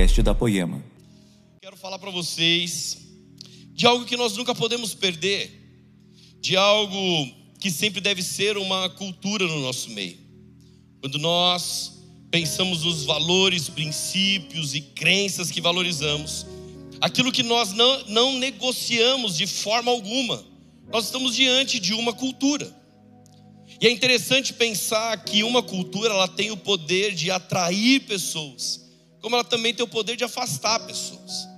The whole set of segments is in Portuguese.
podcast da Poema. Quero falar para vocês de algo que nós nunca podemos perder, de algo que sempre deve ser uma cultura no nosso meio. Quando nós pensamos nos valores, princípios e crenças que valorizamos, aquilo que nós não, não negociamos de forma alguma, nós estamos diante de uma cultura. E é interessante pensar que uma cultura ela tem o poder de atrair pessoas, como ela também tem o poder de afastar pessoas.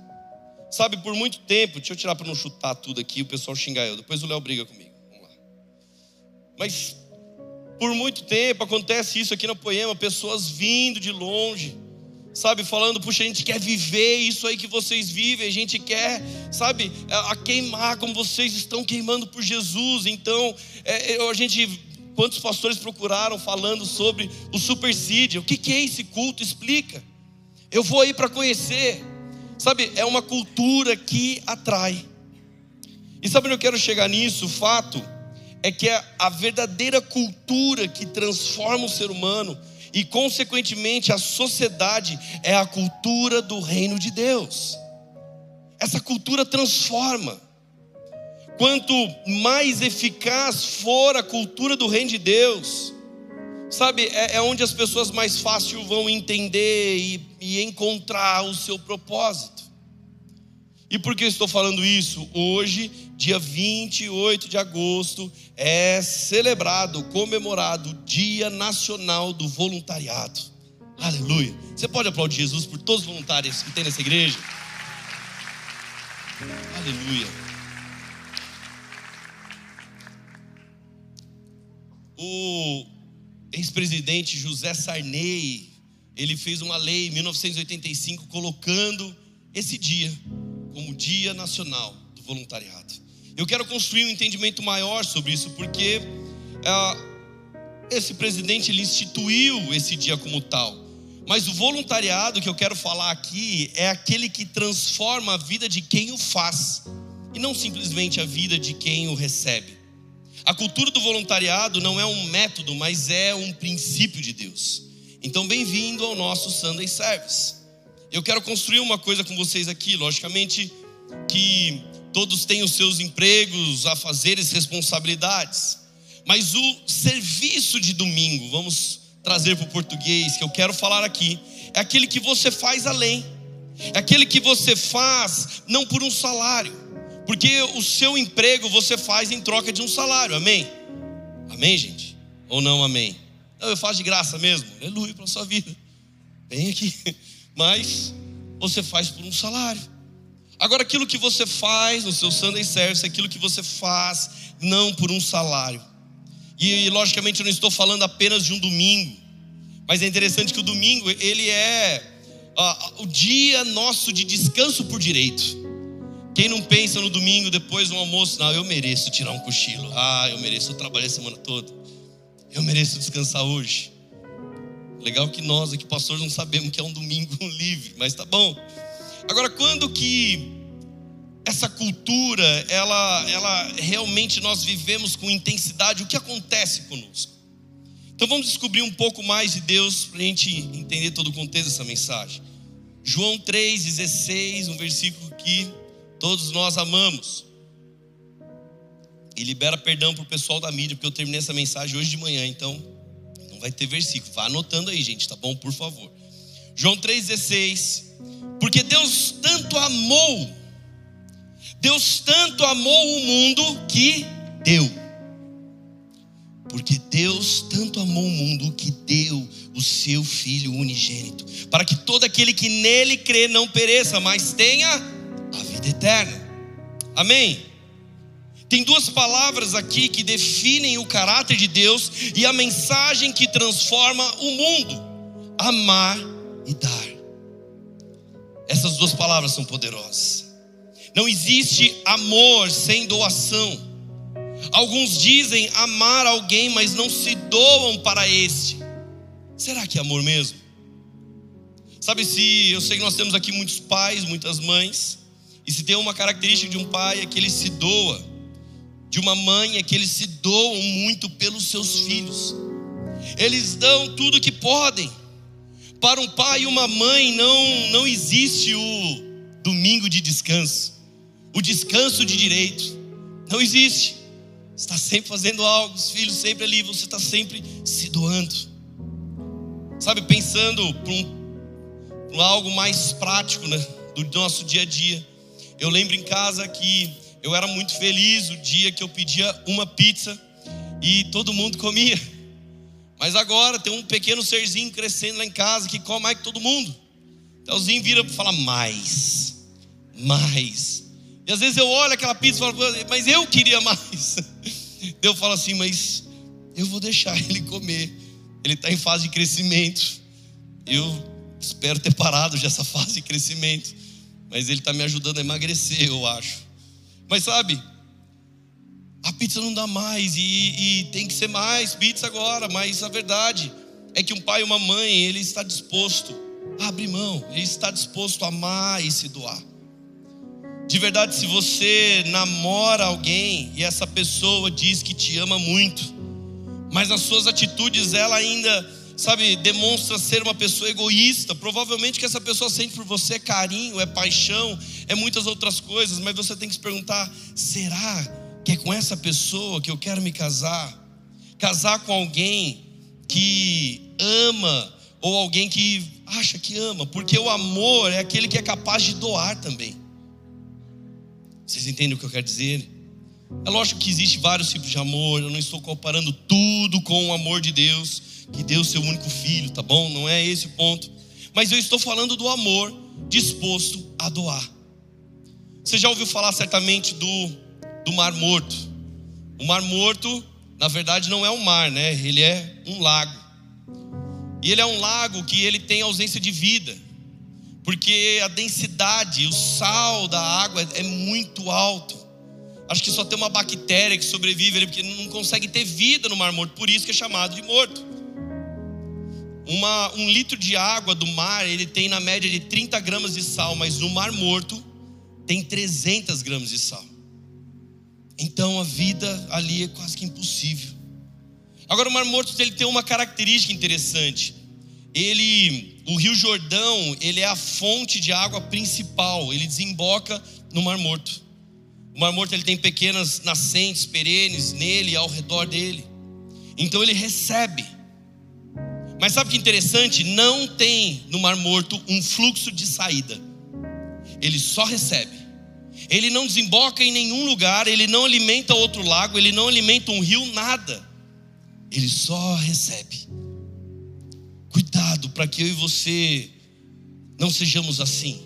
Sabe, por muito tempo, deixa eu tirar para não chutar tudo aqui, o pessoal xingar eu, depois o Léo briga comigo. Vamos lá. Mas por muito tempo acontece isso aqui na Poema, pessoas vindo de longe, sabe, falando, puxa, a gente quer viver isso aí que vocês vivem, a gente quer, sabe, a, queimar como vocês estão queimando por Jesus. Então, é, a gente, quantos pastores procuraram falando sobre o supersídio? O que, que é esse culto? Explica. Eu vou aí para conhecer. Sabe, é uma cultura que atrai. E sabe onde eu quero chegar nisso? O fato é que é a verdadeira cultura que transforma o ser humano e, consequentemente, a sociedade é a cultura do reino de Deus. Essa cultura transforma. Quanto mais eficaz for a cultura do reino de Deus, sabe, é, é onde as pessoas mais fácil vão entender e, e encontrar o seu propósito. E por que estou falando isso? Hoje, dia 28 de agosto, é celebrado, comemorado o Dia Nacional do Voluntariado. Aleluia. Você pode aplaudir Jesus por todos os voluntários que tem nessa igreja? Aleluia. O ex-presidente José Sarney, ele fez uma lei em 1985 colocando esse dia como Dia Nacional do Voluntariado. Eu quero construir um entendimento maior sobre isso, porque é, esse presidente ele instituiu esse dia como tal. Mas o voluntariado que eu quero falar aqui é aquele que transforma a vida de quem o faz, e não simplesmente a vida de quem o recebe. A cultura do voluntariado não é um método, mas é um princípio de Deus. Então, bem-vindo ao nosso Sunday Service. Eu quero construir uma coisa com vocês aqui, logicamente que todos têm os seus empregos, afazeres, responsabilidades. Mas o serviço de domingo, vamos trazer para o português, que eu quero falar aqui, é aquele que você faz além, é aquele que você faz não por um salário, porque o seu emprego você faz em troca de um salário, amém? Amém, gente? Ou não, amém? Não, eu faço de graça mesmo, aleluia para sua vida, vem aqui, mas você faz por um salário. Agora, aquilo que você faz no seu Sunday Service, aquilo que você faz não por um salário. E, logicamente, eu não estou falando apenas de um domingo, mas é interessante que o domingo, ele é uh, o dia nosso de descanso por direito. Quem não pensa no domingo, depois do almoço, não, eu mereço tirar um cochilo. Ah, eu mereço, eu trabalhei a semana toda. Eu mereço descansar hoje. Legal que nós aqui, pastores, não sabemos que é um domingo livre, mas tá bom. Agora, quando que essa cultura, ela, ela realmente nós vivemos com intensidade, o que acontece conosco? Então vamos descobrir um pouco mais de Deus para a gente entender todo o contexto dessa mensagem. João 3,16, um versículo que todos nós amamos. E libera perdão para o pessoal da mídia, porque eu terminei essa mensagem hoje de manhã, então não vai ter versículo. Vá anotando aí, gente, tá bom? Por favor. João 3,16 porque Deus tanto amou, Deus tanto amou o mundo que deu. Porque Deus tanto amou o mundo que deu o seu Filho unigênito, para que todo aquele que nele crê não pereça, mas tenha vida eterna. Amém? Tem duas palavras aqui que definem o caráter de Deus e a mensagem que transforma o mundo: amar e dar. Essas duas palavras são poderosas. Não existe amor sem doação. Alguns dizem amar alguém, mas não se doam para este. Será que é amor mesmo? Sabe se eu sei que nós temos aqui muitos pais, muitas mães, e se tem uma característica de um pai é que ele se doa, de uma mãe é que eles se doam muito pelos seus filhos. Eles dão tudo que podem Para um pai e uma mãe não, não existe o domingo de descanso, o descanso de direito. Não existe. Está sempre fazendo algo, os filhos sempre ali, você está sempre se doando. Sabe, pensando para um, algo mais prático né, do nosso dia a dia. Eu lembro em casa que eu era muito feliz o dia que eu pedia uma pizza e todo mundo comia. Mas agora tem um pequeno serzinho crescendo lá em casa que come mais que todo mundo. Telzinho vira para falar mais, mais. E às vezes eu olho aquela pizza e falo, mas eu queria mais. Eu falo assim, mas eu vou deixar ele comer. Ele está em fase de crescimento. Eu espero ter parado já essa fase de crescimento. Mas ele está me ajudando a emagrecer, eu acho. Mas sabe, a pizza não dá mais e, e tem que ser mais pizza agora. Mas a verdade é que um pai e uma mãe, ele está disposto a abrir mão, ele está disposto a amar e se doar. De verdade, se você namora alguém e essa pessoa diz que te ama muito, mas nas suas atitudes ela ainda, sabe, demonstra ser uma pessoa egoísta, provavelmente que essa pessoa sente por você é carinho, é paixão, é muitas outras coisas, mas você tem que se perguntar: será que é com essa pessoa que eu quero me casar. Casar com alguém que ama ou alguém que acha que ama, porque o amor é aquele que é capaz de doar também. Vocês entendem o que eu quero dizer? É lógico que existe vários tipos de amor, eu não estou comparando tudo com o amor de Deus, que deu seu único filho, tá bom? Não é esse o ponto. Mas eu estou falando do amor disposto a doar. Você já ouviu falar certamente do do Mar Morto. O Mar Morto, na verdade, não é um mar, né? Ele é um lago. E ele é um lago que ele tem ausência de vida, porque a densidade, o sal da água é muito alto. Acho que só tem uma bactéria que sobrevive ali, porque não consegue ter vida no Mar Morto, por isso que é chamado de morto. Uma, um litro de água do mar, ele tem na média de 30 gramas de sal, mas no Mar Morto tem 300 gramas de sal. Então a vida ali é quase que impossível. Agora o Mar Morto ele tem uma característica interessante. Ele, o Rio Jordão, ele é a fonte de água principal. Ele desemboca no Mar Morto. O Mar Morto ele tem pequenas nascentes perenes nele, ao redor dele. Então ele recebe. Mas sabe que interessante? Não tem no Mar Morto um fluxo de saída. Ele só recebe. Ele não desemboca em nenhum lugar, ele não alimenta outro lago, ele não alimenta um rio, nada. Ele só recebe. Cuidado para que eu e você não sejamos assim.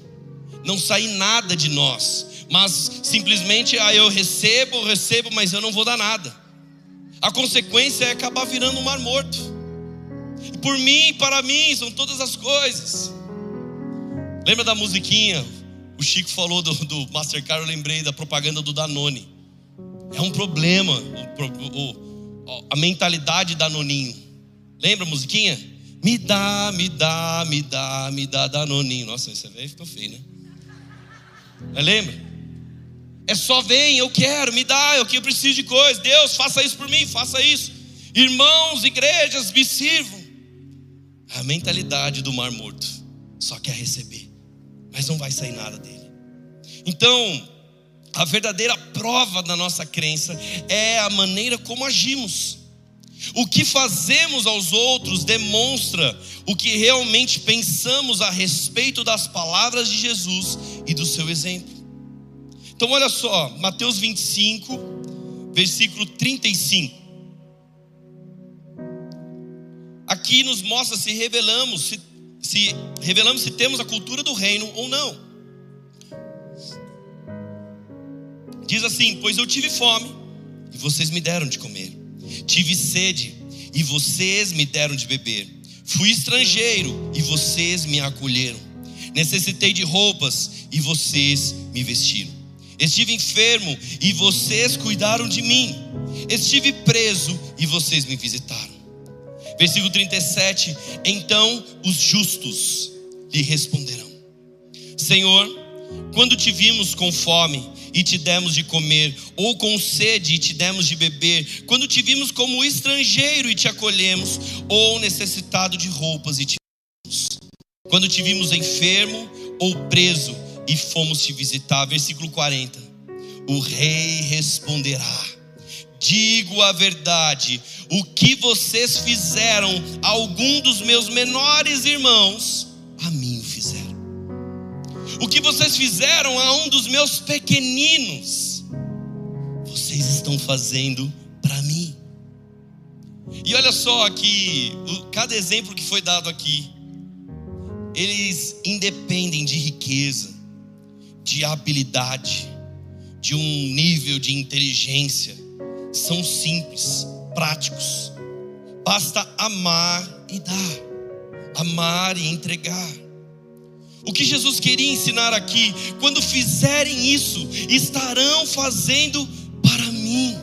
Não sair nada de nós, mas simplesmente ah, eu recebo, recebo, mas eu não vou dar nada. A consequência é acabar virando um mar morto. Por mim, para mim, são todas as coisas. Lembra da musiquinha? O Chico falou do, do Mastercard, eu lembrei da propaganda do Danone. É um problema o, o, a mentalidade Danoninho. Lembra a musiquinha? Me dá, me dá, me dá, me dá Danoninho. Nossa, esse velho ficou feio, né? Lembra? É só vem, eu quero, me dá, eu que preciso de coisa. Deus, faça isso por mim, faça isso. Irmãos, igrejas, me sirvam. A mentalidade do mar morto só quer receber mas não vai sair nada dele. Então, a verdadeira prova da nossa crença é a maneira como agimos. O que fazemos aos outros demonstra o que realmente pensamos a respeito das palavras de Jesus e do seu exemplo. Então, olha só, Mateus 25, versículo 35. Aqui nos mostra se revelamos, se se revelamos se temos a cultura do reino ou não. Diz assim: Pois eu tive fome e vocês me deram de comer, tive sede e vocês me deram de beber, fui estrangeiro e vocês me acolheram, necessitei de roupas e vocês me vestiram, estive enfermo e vocês cuidaram de mim, estive preso e vocês me visitaram. Versículo 37: Então os justos lhe responderão: Senhor, quando te vimos com fome e te demos de comer, ou com sede e te demos de beber, quando te vimos como estrangeiro e te acolhemos, ou necessitado de roupas e te demos. quando te vimos enfermo ou preso e fomos te visitar. Versículo 40. O rei responderá: Digo a verdade, o que vocês fizeram a algum dos meus menores irmãos, a mim o fizeram. O que vocês fizeram a um dos meus pequeninos, vocês estão fazendo para mim. E olha só aqui, cada exemplo que foi dado aqui, eles independem de riqueza, de habilidade, de um nível de inteligência, são simples, práticos. Basta amar e dar, amar e entregar. O que Jesus queria ensinar aqui, quando fizerem isso, estarão fazendo para mim.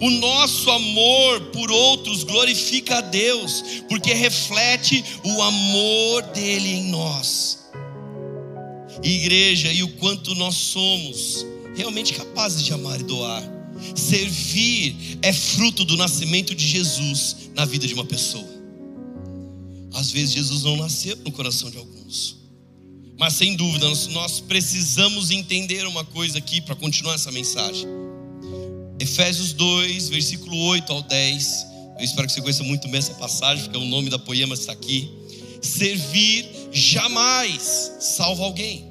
O nosso amor por outros glorifica a Deus, porque reflete o amor dele em nós. Igreja, e o quanto nós somos realmente capazes de amar e doar. Servir é fruto do nascimento de Jesus na vida de uma pessoa. Às vezes Jesus não nasceu no coração de alguns. Mas sem dúvida, nós precisamos entender uma coisa aqui para continuar essa mensagem. Efésios 2, versículo 8 ao 10. Eu espero que você conheça muito bem essa passagem, porque o nome da poema está aqui. Servir jamais salva alguém.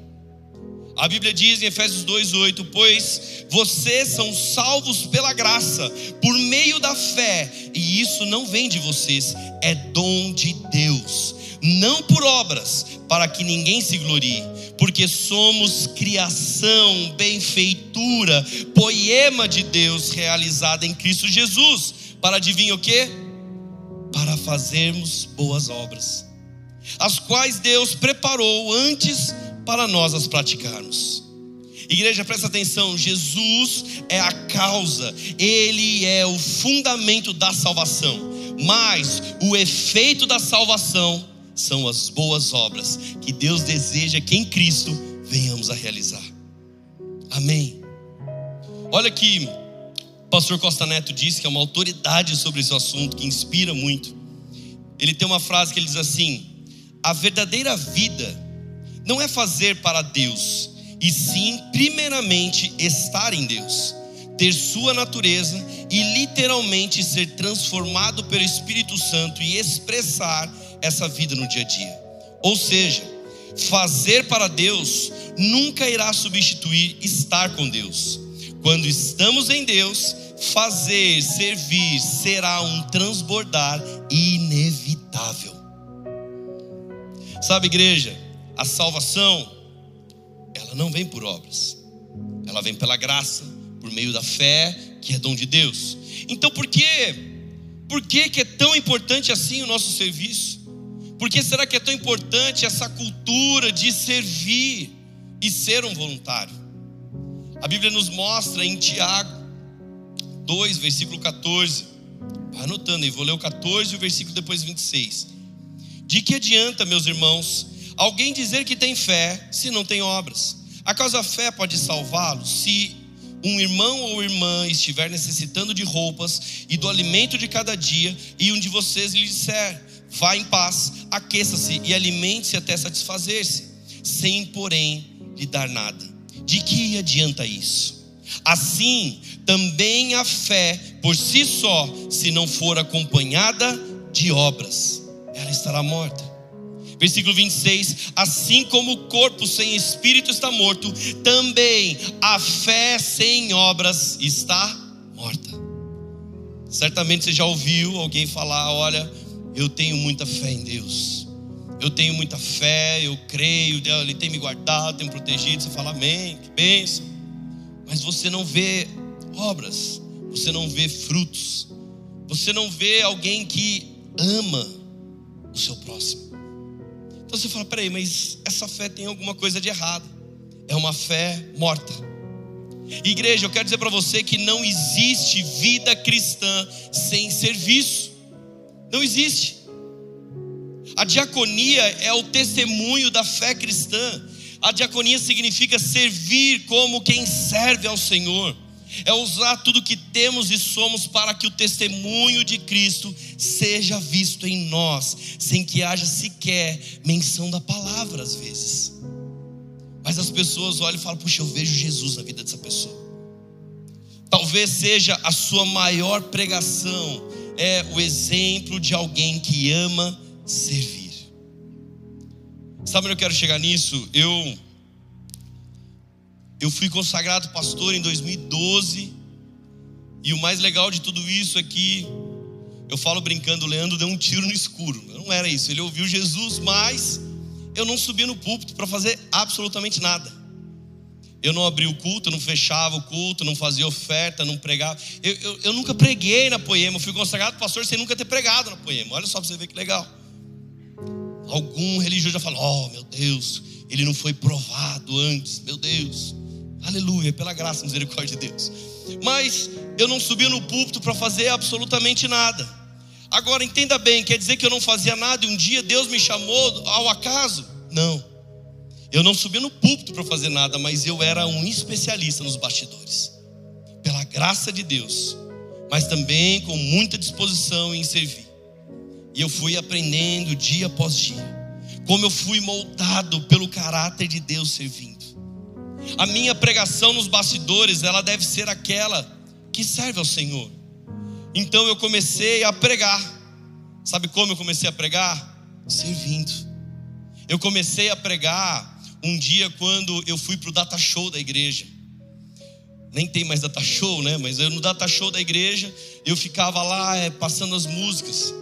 A Bíblia diz em Efésios 2:8, pois vocês são salvos pela graça, por meio da fé, e isso não vem de vocês, é dom de Deus, não por obras, para que ninguém se glorie porque somos criação, benfeitura, poema de Deus realizada em Cristo Jesus. Para adivinha o que? Para fazermos boas obras, as quais Deus preparou antes para nós as praticarmos. Igreja, presta atenção: Jesus é a causa, Ele é o fundamento da salvação, mas o efeito da salvação são as boas obras que Deus deseja que em Cristo venhamos a realizar. Amém. Olha que o pastor Costa Neto disse que é uma autoridade sobre esse assunto que inspira muito. Ele tem uma frase que ele diz assim: a verdadeira vida não é fazer para Deus, e sim, primeiramente, estar em Deus, ter sua natureza e literalmente ser transformado pelo Espírito Santo e expressar essa vida no dia a dia. Ou seja, fazer para Deus nunca irá substituir estar com Deus. Quando estamos em Deus, fazer, servir será um transbordar inevitável. Sabe, igreja, a salvação, ela não vem por obras, ela vem pela graça, por meio da fé, que é dom de Deus. Então, por que, por que, que é tão importante assim o nosso serviço? Por que será que é tão importante essa cultura de servir e ser um voluntário? A Bíblia nos mostra em Tiago 2, versículo 14. Vai anotando aí, vou ler o 14 e o versículo depois 26. De que adianta, meus irmãos, alguém dizer que tem fé se não tem obras? Acaso a fé pode salvá-lo se um irmão ou irmã estiver necessitando de roupas e do alimento de cada dia, e um de vocês lhe disser: Vá em paz, aqueça-se e alimente-se até satisfazer-se, sem, porém, lhe dar nada. De que adianta isso? Assim, também a fé por si só, se não for acompanhada de obras, ela estará morta. Versículo 26: Assim como o corpo sem espírito está morto, também a fé sem obras está morta. Certamente você já ouviu alguém falar: olha, eu tenho muita fé em Deus. Eu tenho muita fé, eu creio, Ele tem me guardado, tem me protegido. Você fala amém, que bênção. Mas você não vê obras, você não vê frutos, você não vê alguém que ama o seu próximo. Então você fala: peraí, mas essa fé tem alguma coisa de errado. É uma fé morta. Igreja, eu quero dizer para você que não existe vida cristã sem serviço. Não existe. A diaconia é o testemunho da fé cristã. A diaconia significa servir como quem serve ao Senhor. É usar tudo que temos e somos para que o testemunho de Cristo seja visto em nós, sem que haja sequer menção da palavra às vezes. Mas as pessoas olham e falam: Puxa, eu vejo Jesus na vida dessa pessoa. Talvez seja a sua maior pregação, é o exemplo de alguém que ama servir. Sabe onde eu quero chegar nisso? Eu eu fui consagrado pastor em 2012 e o mais legal de tudo isso é que eu falo brincando, o Leandro deu um tiro no escuro. Não era isso. Ele ouviu Jesus, mas eu não subia no púlpito para fazer absolutamente nada. Eu não abria o culto, não fechava o culto, não fazia oferta, não pregava. Eu, eu, eu nunca preguei na poema. Eu fui consagrado pastor sem nunca ter pregado na poema. Olha só para você ver que legal. Algum religioso já falou: Oh, meu Deus, ele não foi provado antes. Meu Deus, aleluia, pela graça e misericórdia de Deus. Mas eu não subia no púlpito para fazer absolutamente nada. Agora entenda bem, quer dizer que eu não fazia nada e um dia Deus me chamou ao acaso? Não. Eu não subia no púlpito para fazer nada, mas eu era um especialista nos bastidores. Pela graça de Deus, mas também com muita disposição em servir. E eu fui aprendendo dia após dia. Como eu fui moldado pelo caráter de Deus servindo. A minha pregação nos bastidores, ela deve ser aquela que serve ao Senhor. Então eu comecei a pregar. Sabe como eu comecei a pregar? Servindo. Eu comecei a pregar um dia quando eu fui para o data show da igreja. Nem tem mais data show, né? Mas eu no data show da igreja, eu ficava lá é, passando as músicas.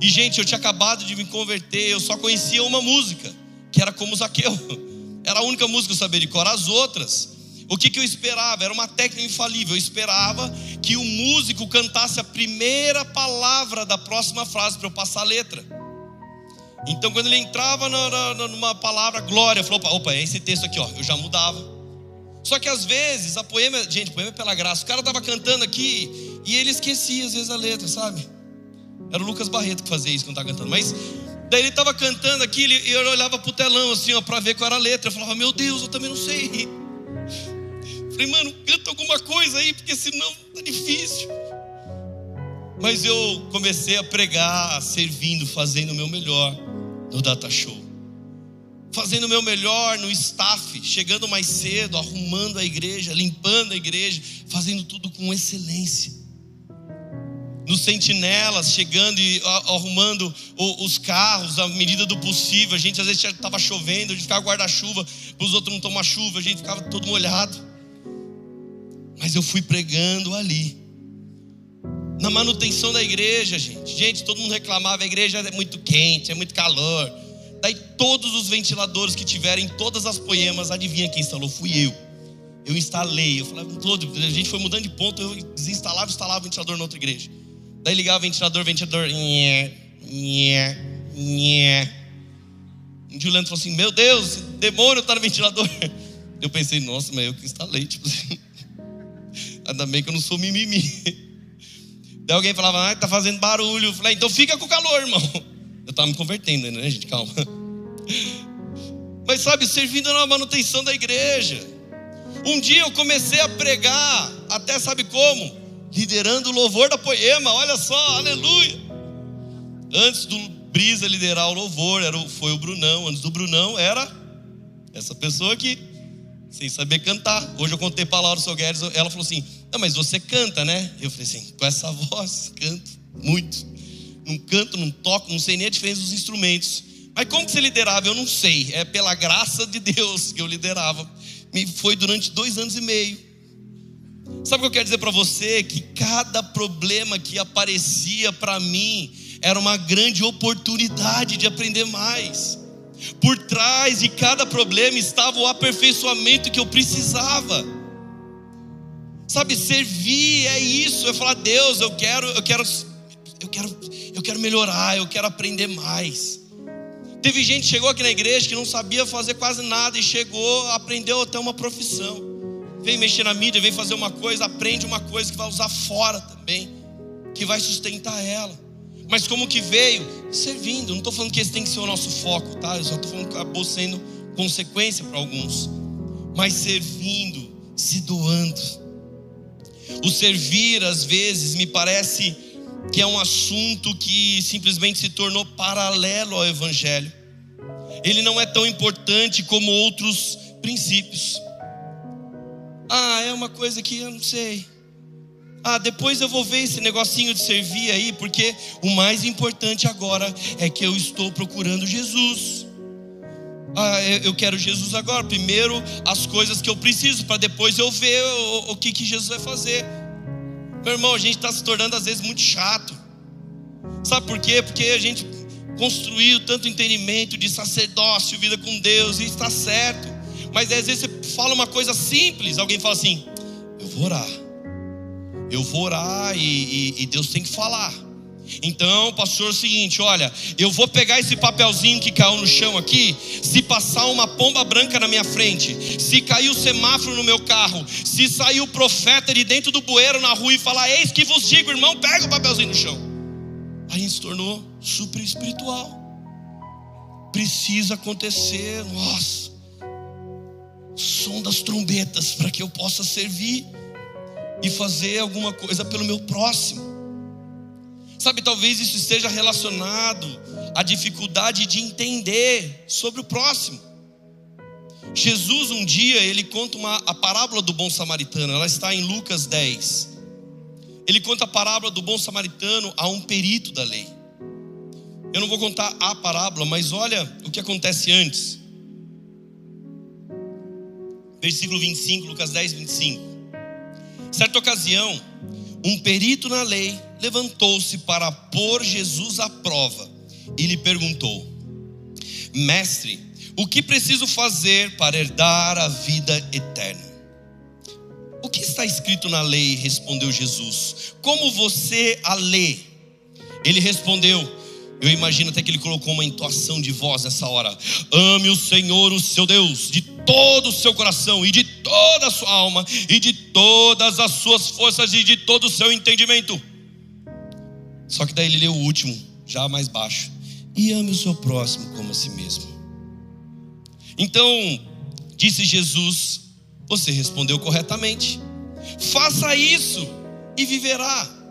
E gente, eu tinha acabado de me converter, eu só conhecia uma música, que era como Zaqueu. Era a única música que eu sabia de cor. As outras, o que, que eu esperava? Era uma técnica infalível. Eu esperava que o músico cantasse a primeira palavra da próxima frase para eu passar a letra. Então, quando ele entrava numa palavra glória, falou: opa, opa, é esse texto aqui, ó. Eu já mudava. Só que às vezes, a poema, gente, poema é pela graça. O cara estava cantando aqui e ele esquecia às vezes a letra, sabe? Era o Lucas Barreto que fazia isso quando estava cantando. Mas daí ele estava cantando aqui e eu olhava para o telão assim, ó, para ver qual era a letra. Eu falava: meu Deus, eu também não sei. Falei, mano, canta alguma coisa aí, porque senão tá difícil. Mas eu comecei a pregar, servindo, fazendo o meu melhor no data show. Fazendo o meu melhor no staff, chegando mais cedo, arrumando a igreja, limpando a igreja, fazendo tudo com excelência. Nos sentinelas, chegando e arrumando os carros à medida do possível. A gente às vezes estava chovendo, a gente ficava guarda-chuva, para os outros não tomar chuva, a gente ficava todo molhado. Mas eu fui pregando ali. Na manutenção da igreja, gente. Gente, todo mundo reclamava, a igreja é muito quente, é muito calor. Daí todos os ventiladores que tiverem, todas as poemas, adivinha quem instalou? Fui eu. Eu instalei, eu falava, a gente foi mudando de ponto, eu desinstalava e instalava o ventilador na outra igreja. Daí ligava o ventilador, ventilador, nhé, nhé, nhé. Um dia o Leandro falou assim: Meu Deus, demônio está no ventilador. Eu pensei, nossa, mas eu que instalei, tipo assim. Ainda bem que eu não sou mimimi. Daí alguém falava, ah, tá fazendo barulho. Eu falei, então fica com calor, irmão. Eu estava me convertendo, né, gente? Calma. Mas sabe, servindo na manutenção da igreja. Um dia eu comecei a pregar, até sabe como? Liderando o louvor da poema, olha só, aleluia. Antes do Brisa liderar o louvor, era, foi o Brunão. Antes do Brunão era essa pessoa aqui sem saber cantar. Hoje eu contei para a Laura Sogueres, ela falou assim: Não, mas você canta, né? Eu falei assim: Com essa voz, canto muito. Não canto, não toco, não sei nem a diferença dos instrumentos. Mas como que você liderava? Eu não sei. É pela graça de Deus que eu liderava. Me foi durante dois anos e meio. Sabe o que eu quero dizer para você? Que cada problema que aparecia para mim era uma grande oportunidade de aprender mais. Por trás de cada problema estava o aperfeiçoamento que eu precisava. Sabe, servir é isso, é falar, Deus, eu quero, eu quero, eu quero, eu quero melhorar, eu quero aprender mais. Teve gente que chegou aqui na igreja que não sabia fazer quase nada e chegou, aprendeu até uma profissão. Vem mexer na mídia, vem fazer uma coisa, aprende uma coisa que vai usar fora também, que vai sustentar ela. Mas como que veio? Servindo. Não estou falando que esse tem que ser o nosso foco, tá? Eu só estou falando que acabou sendo consequência para alguns. Mas servindo, se doando. O servir, às vezes, me parece que é um assunto que simplesmente se tornou paralelo ao Evangelho. Ele não é tão importante como outros princípios. Ah, é uma coisa que eu não sei. Ah, depois eu vou ver esse negocinho de servir aí, porque o mais importante agora é que eu estou procurando Jesus. Ah, eu quero Jesus agora. Primeiro as coisas que eu preciso, para depois eu ver o, o que, que Jesus vai fazer. Meu irmão, a gente está se tornando às vezes muito chato. Sabe por quê? Porque a gente construiu tanto entendimento de sacerdócio, vida com Deus, e está certo. Mas às vezes você fala uma coisa simples, alguém fala assim: Eu vou orar, eu vou orar e, e, e Deus tem que falar. Então, pastor, é o seguinte: olha, eu vou pegar esse papelzinho que caiu no chão aqui. Se passar uma pomba branca na minha frente, se cair o semáforo no meu carro, se sair o profeta de dentro do bueiro na rua e falar: Eis que vos digo, irmão, pega o papelzinho no chão. A gente se tornou super espiritual. Precisa acontecer, nossa, som das trombetas para que eu possa servir e fazer alguma coisa pelo meu próximo. Sabe, talvez isso esteja relacionado à dificuldade de entender sobre o próximo. Jesus um dia ele conta uma, a parábola do bom samaritano, ela está em Lucas 10. Ele conta a parábola do bom samaritano a um perito da lei. Eu não vou contar a parábola, mas olha o que acontece antes. Versículo 25, Lucas 10, 25. Certa ocasião, um perito na lei levantou-se para pôr Jesus à prova e lhe perguntou: Mestre, o que preciso fazer para herdar a vida eterna? O que está escrito na lei? respondeu Jesus. Como você a lê? Ele respondeu: eu imagino até que ele colocou uma entoação de voz nessa hora. Ame o Senhor, o seu Deus, de todo o seu coração e de toda a sua alma e de todas as suas forças e de todo o seu entendimento. Só que daí ele leu o último, já mais baixo. E ame o seu próximo como a si mesmo. Então, disse Jesus: Você respondeu corretamente. Faça isso e viverá.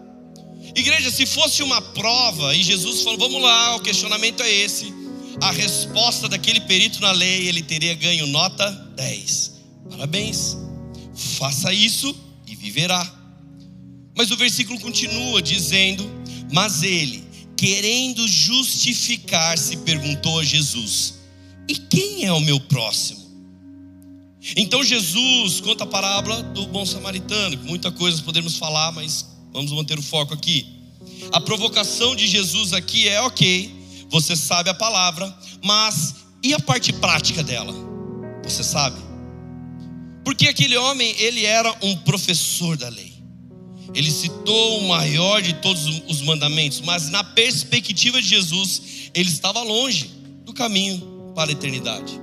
Igreja, se fosse uma prova e Jesus falou, vamos lá, o questionamento é esse. A resposta daquele perito na lei, ele teria ganho nota 10. Parabéns. Faça isso e viverá. Mas o versículo continua dizendo: Mas ele, querendo justificar-se, perguntou a Jesus: E quem é o meu próximo? Então Jesus conta a parábola do bom samaritano, muita coisa podemos falar, mas Vamos manter o foco aqui. A provocação de Jesus aqui é ok, você sabe a palavra, mas e a parte prática dela? Você sabe? Porque aquele homem, ele era um professor da lei. Ele citou o maior de todos os mandamentos, mas na perspectiva de Jesus, ele estava longe do caminho para a eternidade.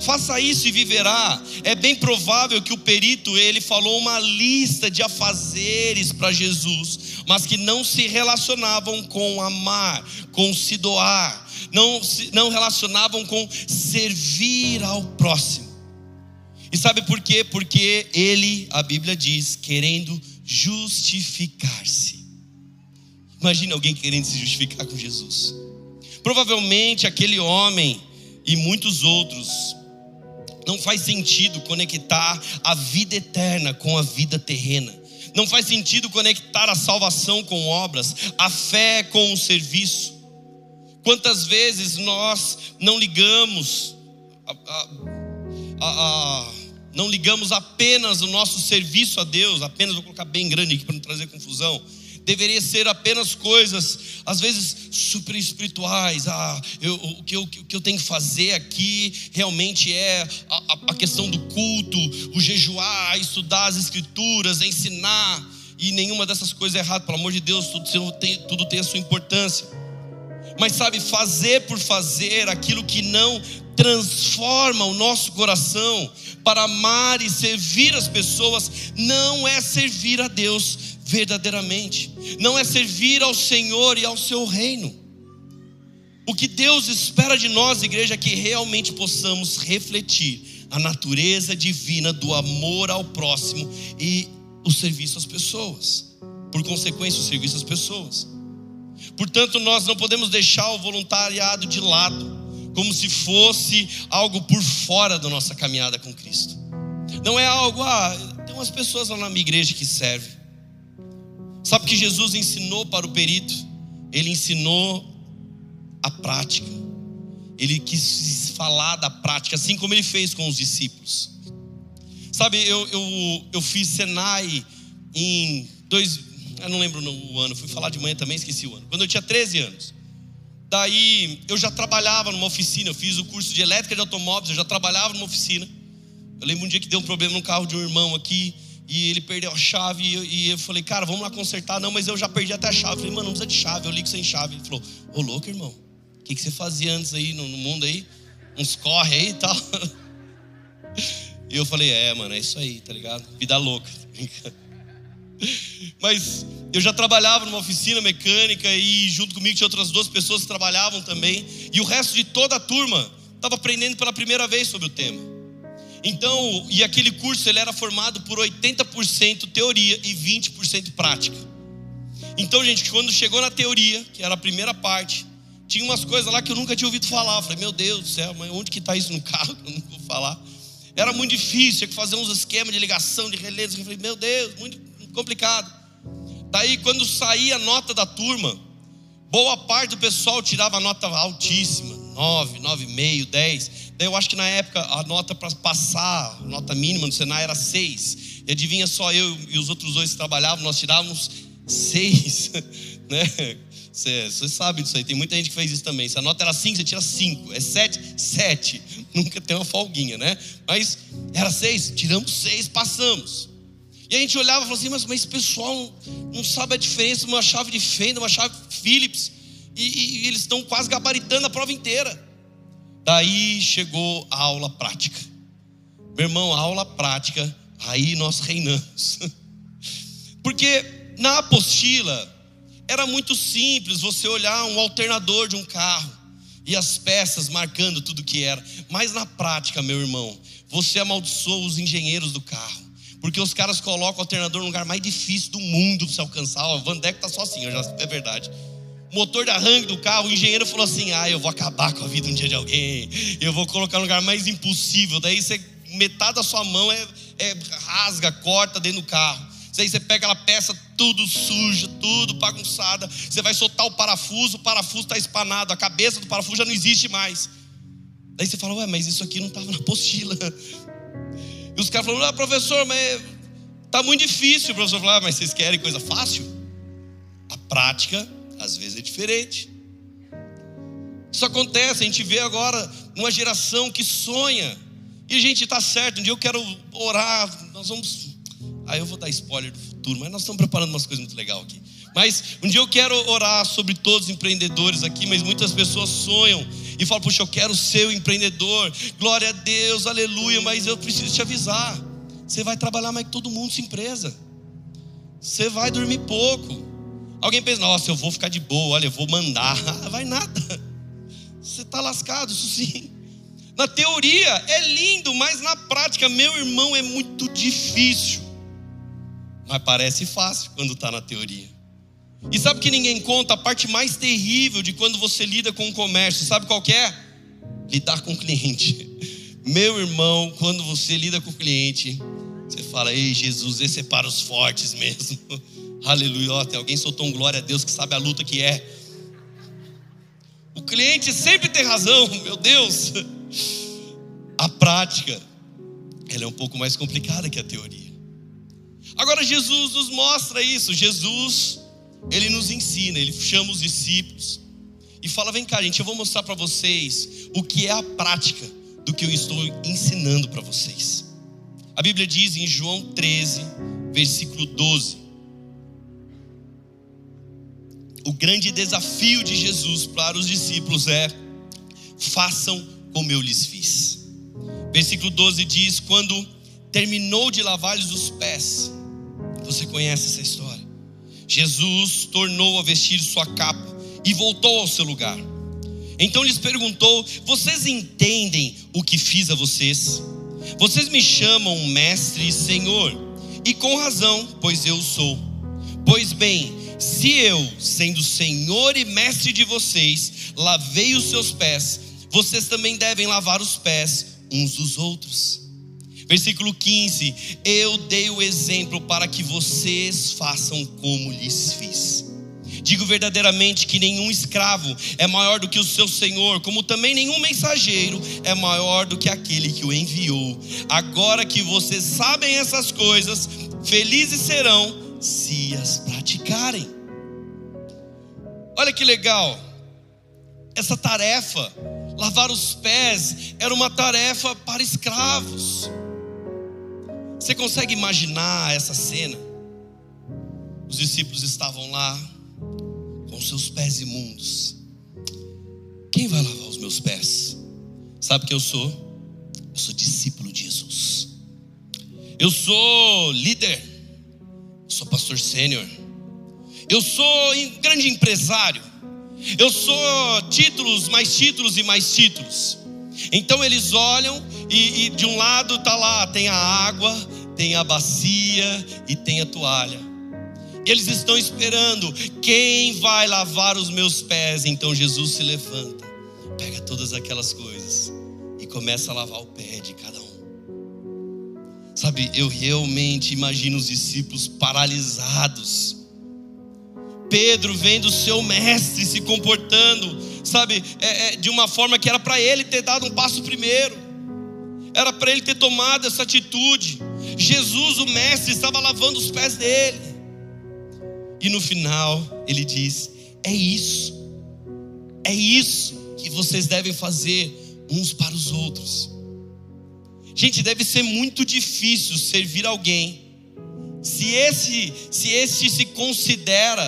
Faça isso e viverá. É bem provável que o perito ele falou uma lista de afazeres para Jesus, mas que não se relacionavam com amar, com se doar, não se não relacionavam com servir ao próximo. E sabe por quê? Porque ele, a Bíblia diz, querendo justificar-se. Imagina alguém querendo se justificar com Jesus. Provavelmente aquele homem e muitos outros não faz sentido conectar a vida eterna com a vida terrena. Não faz sentido conectar a salvação com obras, a fé com o serviço. Quantas vezes nós não ligamos, a, a, a, não ligamos apenas o nosso serviço a Deus, apenas vou colocar bem grande aqui para não trazer confusão deveria ser apenas coisas, às vezes super espirituais. Ah, eu, o, que eu, o que eu tenho que fazer aqui realmente é a, a questão do culto, o jejuar, estudar as escrituras, ensinar. E nenhuma dessas coisas é errada, pelo amor de Deus, tudo tem, tudo tem a sua importância. Mas sabe, fazer por fazer aquilo que não transforma o nosso coração para amar e servir as pessoas, não é servir a Deus, verdadeiramente, não é servir ao Senhor e ao seu reino. O que Deus espera de nós, igreja, é que realmente possamos refletir a natureza divina do amor ao próximo e o serviço às pessoas. Por consequência, o serviço às pessoas. Portanto, nós não podemos deixar o voluntariado de lado, como se fosse algo por fora da nossa caminhada com Cristo. Não é algo, ah, tem umas pessoas lá na minha igreja que servem. Sabe o que Jesus ensinou para o perito? Ele ensinou a prática. Ele quis falar da prática, assim como ele fez com os discípulos. Sabe, eu, eu, eu fiz Senai em dois, eu não lembro o ano, fui falar de manhã também, esqueci o ano. Quando eu tinha 13 anos. Daí eu já trabalhava numa oficina, eu fiz o curso de elétrica de automóveis, eu já trabalhava numa oficina. Eu lembro um dia que deu um problema no carro de um irmão aqui, e ele perdeu a chave, e eu falei, cara, vamos lá consertar. Não, mas eu já perdi até a chave. Eu falei, mano, não precisa de chave, eu ligo sem chave. Ele falou, ô louco, irmão, o que, que você fazia antes aí no, no mundo aí? Uns corre aí e tal. E eu falei, é, mano, é isso aí, tá ligado? Vida louca. Mas eu já trabalhava numa oficina mecânica e junto comigo tinha outras duas pessoas que trabalhavam também. E o resto de toda a turma estava aprendendo pela primeira vez sobre o tema. Então, e aquele curso ele era formado por 80% teoria e 20% prática. Então, gente, quando chegou na teoria, que era a primeira parte, tinha umas coisas lá que eu nunca tinha ouvido falar. Eu falei, meu Deus do céu, mas onde que está isso no carro? Eu não vou falar. Era muito difícil, tinha que fazer uns esquemas de ligação, de relés. Eu falei, meu Deus, muito complicado. Daí, quando saía a nota da turma, boa parte do pessoal tirava nota altíssima, 9, 9,5, 10. Eu acho que na época a nota para passar, nota mínima no Senai era 6. E adivinha só eu e os outros dois que trabalhavam, nós tirávamos 6, né? Você, sabe disso aí, tem muita gente que fez isso também. Se a nota era 5, você tira 5. É 7, 7. Nunca tem uma folguinha, né? Mas era 6, tiramos 6, passamos. E a gente olhava e falava assim, mas, mas esse pessoal não, sabe a diferença uma chave de fenda, uma chave Phillips. E, e, e eles estão quase gabaritando a prova inteira. Daí chegou a aula prática. Meu irmão, a aula prática, aí nós reinamos. Porque na apostila era muito simples você olhar um alternador de um carro e as peças marcando tudo que era. Mas na prática, meu irmão, você amaldiçoou os engenheiros do carro. Porque os caras colocam o alternador no lugar mais difícil do mundo para você alcançar. O Van Deck tá só assim, já, é verdade. Motor de arranque do carro, o engenheiro falou assim: Ah, eu vou acabar com a vida um dia de alguém, eu vou colocar no lugar mais impossível. Daí você, metade da sua mão é, é rasga, corta dentro do carro. Daí você pega aquela peça tudo suja, tudo bagunçada. Você vai soltar o parafuso, o parafuso está espanado, a cabeça do parafuso já não existe mais. Daí você fala, ué, mas isso aqui não estava na apostila. E os caras falam, ah, professor, mas está muito difícil. O professor fala, ah, mas vocês querem coisa fácil? A prática, às vezes, é diferente. Isso acontece, a gente vê agora uma geração que sonha. E a gente está certo, um dia eu quero orar, nós vamos Aí eu vou dar spoiler do futuro, mas nós estamos preparando umas coisas muito legais aqui. Mas um dia eu quero orar sobre todos os empreendedores aqui, mas muitas pessoas sonham e falam, puxa, eu quero ser o empreendedor. Glória a Deus, aleluia, mas eu preciso te avisar. Você vai trabalhar mais que todo mundo sua empresa. Você vai dormir pouco. Alguém pensa, nossa, eu vou ficar de boa, olha, eu vou mandar. vai nada. Você está lascado, isso sim. Na teoria é lindo, mas na prática, meu irmão, é muito difícil. Mas parece fácil quando está na teoria. E sabe que ninguém conta a parte mais terrível de quando você lida com o comércio? Sabe qual é? Lidar com o cliente. Meu irmão, quando você lida com o cliente, você fala: Ei, Jesus, esse é para os fortes mesmo. Aleluia. Tem alguém soltou um glória a Deus que sabe a luta que é. O cliente sempre tem razão, meu Deus. A prática, ela é um pouco mais complicada que a teoria. Agora Jesus nos mostra isso. Jesus, ele nos ensina, ele chama os discípulos e fala: "Vem cá, gente, eu vou mostrar para vocês o que é a prática do que eu estou ensinando para vocês". A Bíblia diz em João 13, versículo 12: O grande desafio de Jesus para os discípulos é: façam como eu lhes fiz. Versículo 12 diz: Quando terminou de lavar-lhes os pés, você conhece essa história. Jesus tornou a vestir sua capa e voltou ao seu lugar. Então lhes perguntou: Vocês entendem o que fiz a vocês? Vocês me chamam mestre e senhor, e com razão, pois eu sou. Pois bem, se eu, sendo Senhor e Mestre de vocês, lavei os seus pés, vocês também devem lavar os pés uns dos outros. Versículo 15: Eu dei o exemplo para que vocês façam como lhes fiz. Digo verdadeiramente que nenhum escravo é maior do que o seu senhor, como também nenhum mensageiro é maior do que aquele que o enviou. Agora que vocês sabem essas coisas, felizes serão se as praticarem. Olha que legal, essa tarefa, lavar os pés, era uma tarefa para escravos. Você consegue imaginar essa cena? Os discípulos estavam lá com seus pés imundos. Quem vai lavar os meus pés? Sabe quem eu sou? Eu sou discípulo de Jesus. Eu sou líder. Sou pastor sênior. Eu sou grande empresário. Eu sou títulos, mais títulos e mais títulos. Então eles olham e, e de um lado está lá, tem a água, tem a bacia e tem a toalha. Eles estão esperando quem vai lavar os meus pés. Então Jesus se levanta, pega todas aquelas coisas e começa a lavar o pé de cada. Sabe, eu realmente imagino os discípulos paralisados. Pedro vendo o seu mestre se comportando, sabe, é, é, de uma forma que era para ele ter dado um passo primeiro, era para ele ter tomado essa atitude. Jesus, o mestre, estava lavando os pés dele. E no final ele diz: É isso, é isso que vocês devem fazer uns para os outros. Gente, deve ser muito difícil servir alguém se esse se esse se considera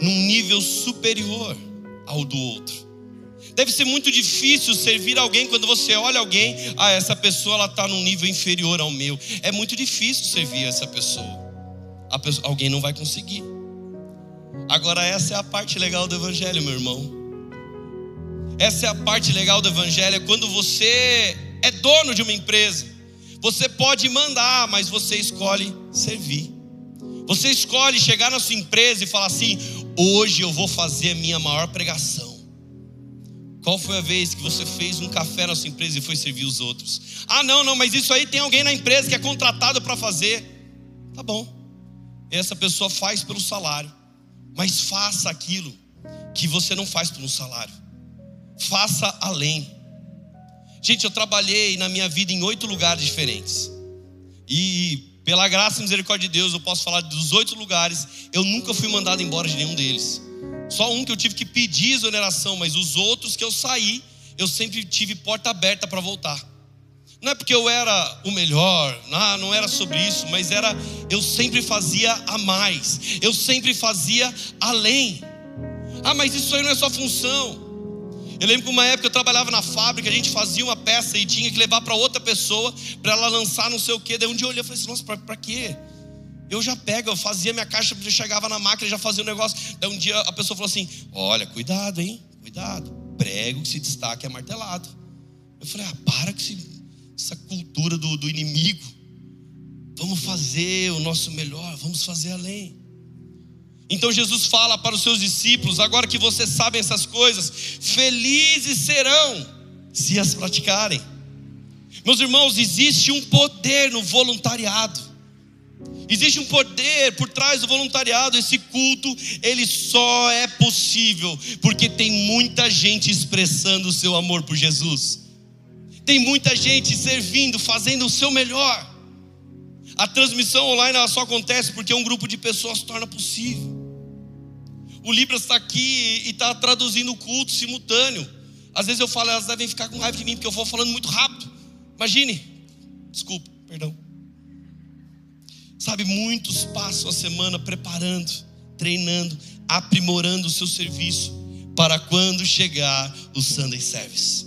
num nível superior ao do outro. Deve ser muito difícil servir alguém quando você olha alguém, ah, essa pessoa ela está num nível inferior ao meu. É muito difícil servir essa pessoa. pessoa. Alguém não vai conseguir. Agora, essa é a parte legal do Evangelho, meu irmão. Essa é a parte legal do Evangelho, é quando você é dono de uma empresa. Você pode mandar, mas você escolhe servir. Você escolhe chegar na sua empresa e falar assim: hoje eu vou fazer a minha maior pregação. Qual foi a vez que você fez um café na sua empresa e foi servir os outros? Ah, não, não, mas isso aí tem alguém na empresa que é contratado para fazer. Tá bom. Essa pessoa faz pelo salário mas faça aquilo que você não faz por um salário. Faça além. Gente, eu trabalhei na minha vida em oito lugares diferentes. E pela graça e misericórdia de Deus, eu posso falar dos oito lugares, eu nunca fui mandado embora de nenhum deles. Só um que eu tive que pedir exoneração, mas os outros que eu saí, eu sempre tive porta aberta para voltar. Não é porque eu era o melhor, não, era sobre isso, mas era eu sempre fazia a mais, eu sempre fazia além. Ah, mas isso aí não é só função. Eu lembro que uma época eu trabalhava na fábrica, a gente fazia uma peça e tinha que levar para outra pessoa para ela lançar não sei o quê. Daí um dia eu olhei e falei assim: nossa, para quê? Eu já pego, eu fazia minha caixa, eu chegava na máquina, já fazia o negócio. Daí um dia a pessoa falou assim: olha, cuidado, hein, cuidado, prego que se destaque é martelado. Eu falei: ah, para se essa cultura do, do inimigo. Vamos fazer o nosso melhor, vamos fazer além. Então Jesus fala para os seus discípulos: agora que vocês sabem essas coisas, felizes serão se as praticarem. Meus irmãos, existe um poder no voluntariado. Existe um poder por trás do voluntariado. Esse culto, ele só é possível porque tem muita gente expressando o seu amor por Jesus. Tem muita gente servindo, fazendo o seu melhor. A transmissão online ela só acontece porque um grupo de pessoas torna possível. O Libras está aqui e está traduzindo o culto simultâneo. Às vezes eu falo, elas devem ficar com raiva de mim porque eu vou falando muito rápido. Imagine, desculpa, perdão. Sabe, muitos passam a semana preparando, treinando, aprimorando o seu serviço para quando chegar o Sunday Service.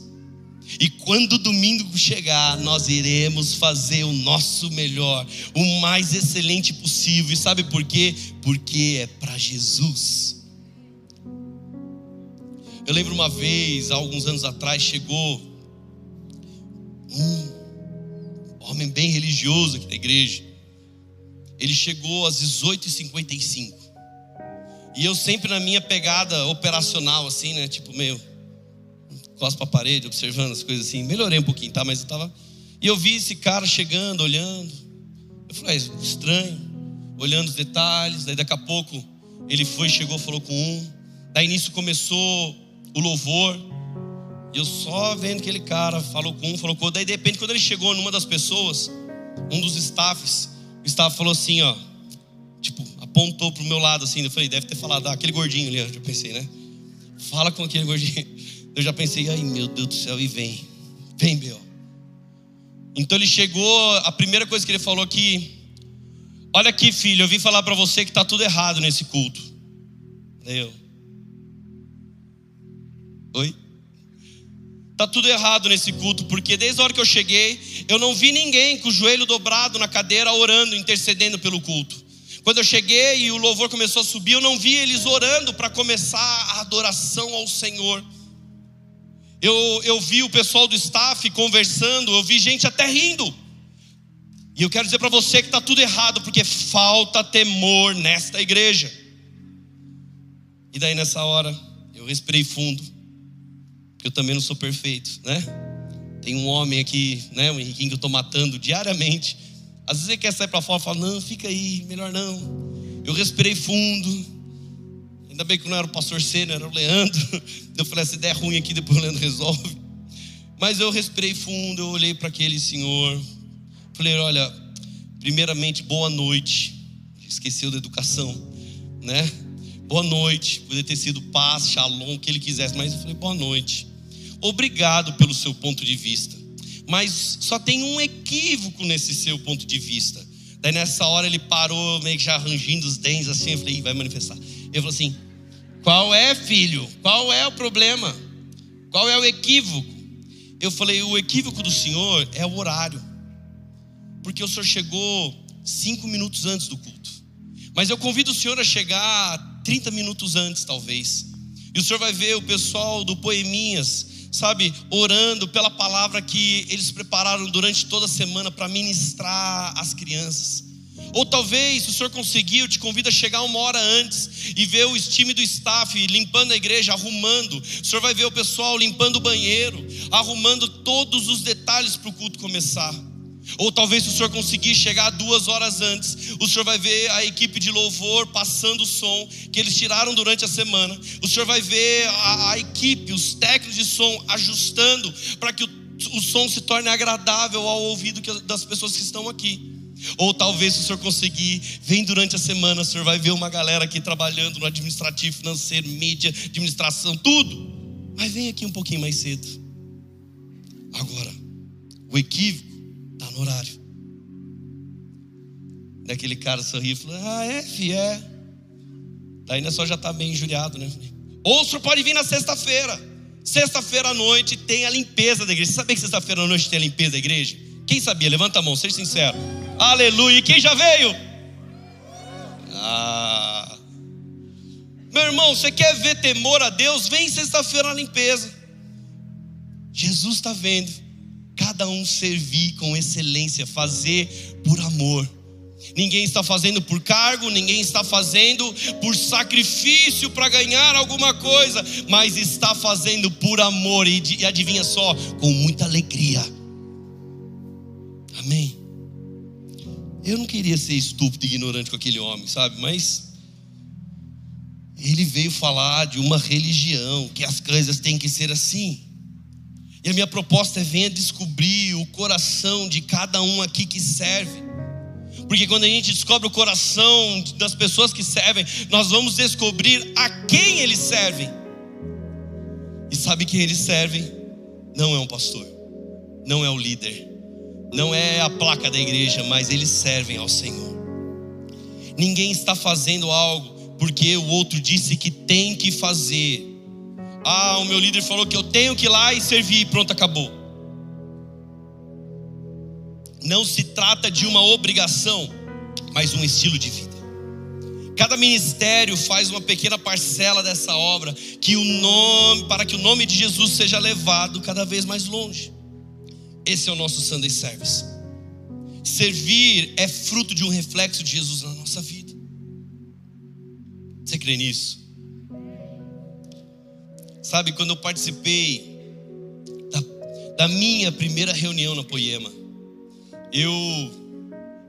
E quando o domingo chegar, nós iremos fazer o nosso melhor, o mais excelente possível. E sabe por quê? Porque é para Jesus. Eu lembro uma vez, há alguns anos atrás, chegou um homem bem religioso aqui da igreja. Ele chegou às 18h55. E eu sempre na minha pegada operacional, assim, né? Tipo, meio costas para a parede, observando as coisas assim. Melhorei um pouquinho, tá? Mas eu tava. E eu vi esse cara chegando, olhando. Eu falei, ah, estranho. Olhando os detalhes. Daí daqui a pouco ele foi, chegou, falou com um. Daí nisso começou o louvor. E eu só vendo aquele cara, falou com um, falou com outro. Daí de repente, quando ele chegou numa das pessoas, um dos staffs, o staff falou assim, ó. Tipo, apontou pro meu lado assim. Eu falei, deve ter falado, ah, aquele gordinho ali, eu pensei, né? Fala com aquele gordinho. Eu já pensei, ai meu Deus do céu, e vem. Vem, meu. Então ele chegou, a primeira coisa que ele falou aqui, olha aqui, filho, eu vim falar para você que está tudo errado nesse culto. Eu. Oi? Tá tudo errado nesse culto, porque desde a hora que eu cheguei, eu não vi ninguém com o joelho dobrado na cadeira orando, intercedendo pelo culto. Quando eu cheguei e o louvor começou a subir, eu não vi eles orando para começar a adoração ao Senhor. Eu, eu vi o pessoal do staff conversando, eu vi gente até rindo. E eu quero dizer para você que está tudo errado, porque falta temor nesta igreja. E daí nessa hora, eu respirei fundo. Eu também não sou perfeito, né? Tem um homem aqui, né, o Henriquinho que eu estou matando diariamente às vezes ele quer sair para fora e fala: Não, fica aí, melhor não. Eu respirei fundo. Ainda bem que não era o pastor Sênio, era o Leandro. Eu falei: Se der ruim aqui, depois o Leandro resolve. Mas eu respirei fundo, eu olhei para aquele senhor. Falei: Olha, primeiramente, boa noite. Esqueceu da educação, né? Boa noite. Poderia ter sido paz, shalom, o que ele quisesse, mas eu falei: Boa noite. Obrigado pelo seu ponto de vista mas só tem um equívoco nesse seu ponto de vista. Daí nessa hora ele parou, meio que já arrangindo os dentes assim, eu falei, vai manifestar. Ele falou assim: qual é, filho? Qual é o problema? Qual é o equívoco? Eu falei, o equívoco do senhor é o horário. Porque o senhor chegou cinco minutos antes do culto. Mas eu convido o senhor a chegar 30 minutos antes, talvez. E o senhor vai ver o pessoal do Poeminhas sabe, orando pela palavra que eles prepararam durante toda a semana para ministrar às crianças. Ou talvez, se o senhor conseguiu, te convido a chegar uma hora antes e ver o time do staff limpando a igreja, arrumando. O senhor vai ver o pessoal limpando o banheiro, arrumando todos os detalhes para o culto começar. Ou talvez se o senhor conseguir chegar duas horas antes, o senhor vai ver a equipe de louvor passando o som que eles tiraram durante a semana. O senhor vai ver a, a equipe, os técnicos de som ajustando para que o, o, som se torne agradável ao ouvido que, das pessoas que estão aqui. Ou talvez se o senhor conseguir, vem durante a semana, o senhor vai ver uma galera aqui trabalhando no administrativo, financeiro, mídia, administração, tudo. Mas vem aqui um pouquinho mais cedo. Agora, o equívoco Está no horário. Daquele cara sorriu e falou: Ah, é, fi, é. Daí não é só já está bem injuriado, né? Ou o senhor pode vir na sexta-feira. Sexta-feira à noite tem a limpeza da igreja. Você sabia que sexta-feira à noite tem a limpeza da igreja? Quem sabia? Levanta a mão, seja sincero. Aleluia. E quem já veio? Ah. Meu irmão, você quer ver temor a Deus? Vem sexta-feira na limpeza. Jesus está vendo cada um servir com excelência, fazer por amor. Ninguém está fazendo por cargo, ninguém está fazendo por sacrifício para ganhar alguma coisa, mas está fazendo por amor e, e adivinha só, com muita alegria. Amém. Eu não queria ser estúpido e ignorante com aquele homem, sabe? Mas ele veio falar de uma religião, que as coisas têm que ser assim. E a minha proposta é venha descobrir o coração de cada um aqui que serve. Porque quando a gente descobre o coração das pessoas que servem, nós vamos descobrir a quem eles servem. E sabe quem eles servem? Não é um pastor, não é o líder, não é a placa da igreja, mas eles servem ao Senhor. Ninguém está fazendo algo porque o outro disse que tem que fazer. Ah, o meu líder falou que eu tenho que ir lá e servir, pronto, acabou. Não se trata de uma obrigação, mas um estilo de vida. Cada ministério faz uma pequena parcela dessa obra que o nome, para que o nome de Jesus seja levado cada vez mais longe. Esse é o nosso Sunday Service. Servir é fruto de um reflexo de Jesus na nossa vida. Você crê nisso? Sabe, quando eu participei da, da minha primeira reunião na Poema, eu,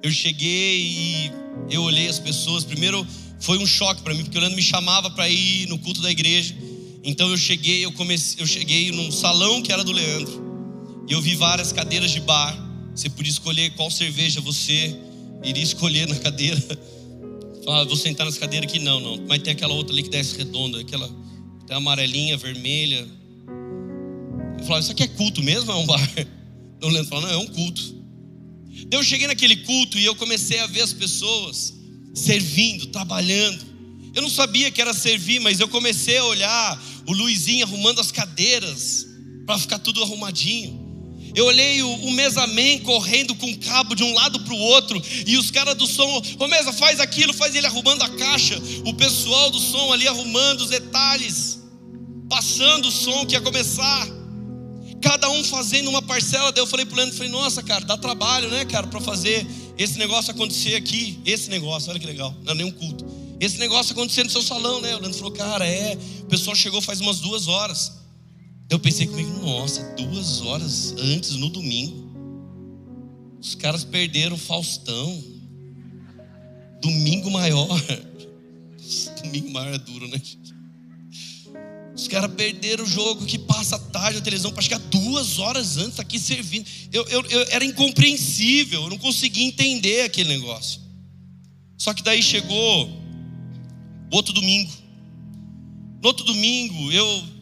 eu cheguei e eu olhei as pessoas. Primeiro foi um choque para mim, porque o Leandro me chamava para ir no culto da igreja. Então eu cheguei, eu comecei, eu cheguei num salão que era do Leandro. E eu vi várias cadeiras de bar. Você podia escolher qual cerveja você iria escolher na cadeira. Falava, vou sentar nessa cadeira aqui, não, não. Mas tem aquela outra ali que desce redonda, aquela tem amarelinha, vermelha. Eu falava, isso aqui é culto mesmo? É um bar? O Leandro falou, não, é um culto. Eu cheguei naquele culto e eu comecei a ver as pessoas servindo, trabalhando. Eu não sabia que era servir, mas eu comecei a olhar o Luizinho arrumando as cadeiras para ficar tudo arrumadinho. Eu olhei o, o mesaman correndo com cabo de um lado para o outro, e os caras do som, ô mesa, faz aquilo, faz ele arrumando a caixa, o pessoal do som ali arrumando os detalhes, passando o som que ia começar, cada um fazendo uma parcela. Daí eu falei pro Leandro, falei, nossa, cara, dá trabalho, né, cara, para fazer esse negócio acontecer aqui, esse negócio, olha que legal, não é nenhum culto. Esse negócio acontecer no seu salão, né? O Leandro falou, cara, é, o pessoal chegou faz umas duas horas. Eu pensei comigo, nossa, duas horas antes, no domingo. Os caras perderam o Faustão. Domingo maior. Domingo maior é duro, né? Os caras perderam o jogo que passa tarde na televisão para chegar duas horas antes aqui servindo. Eu, eu, eu, era incompreensível, eu não conseguia entender aquele negócio. Só que daí chegou outro domingo. No outro domingo, eu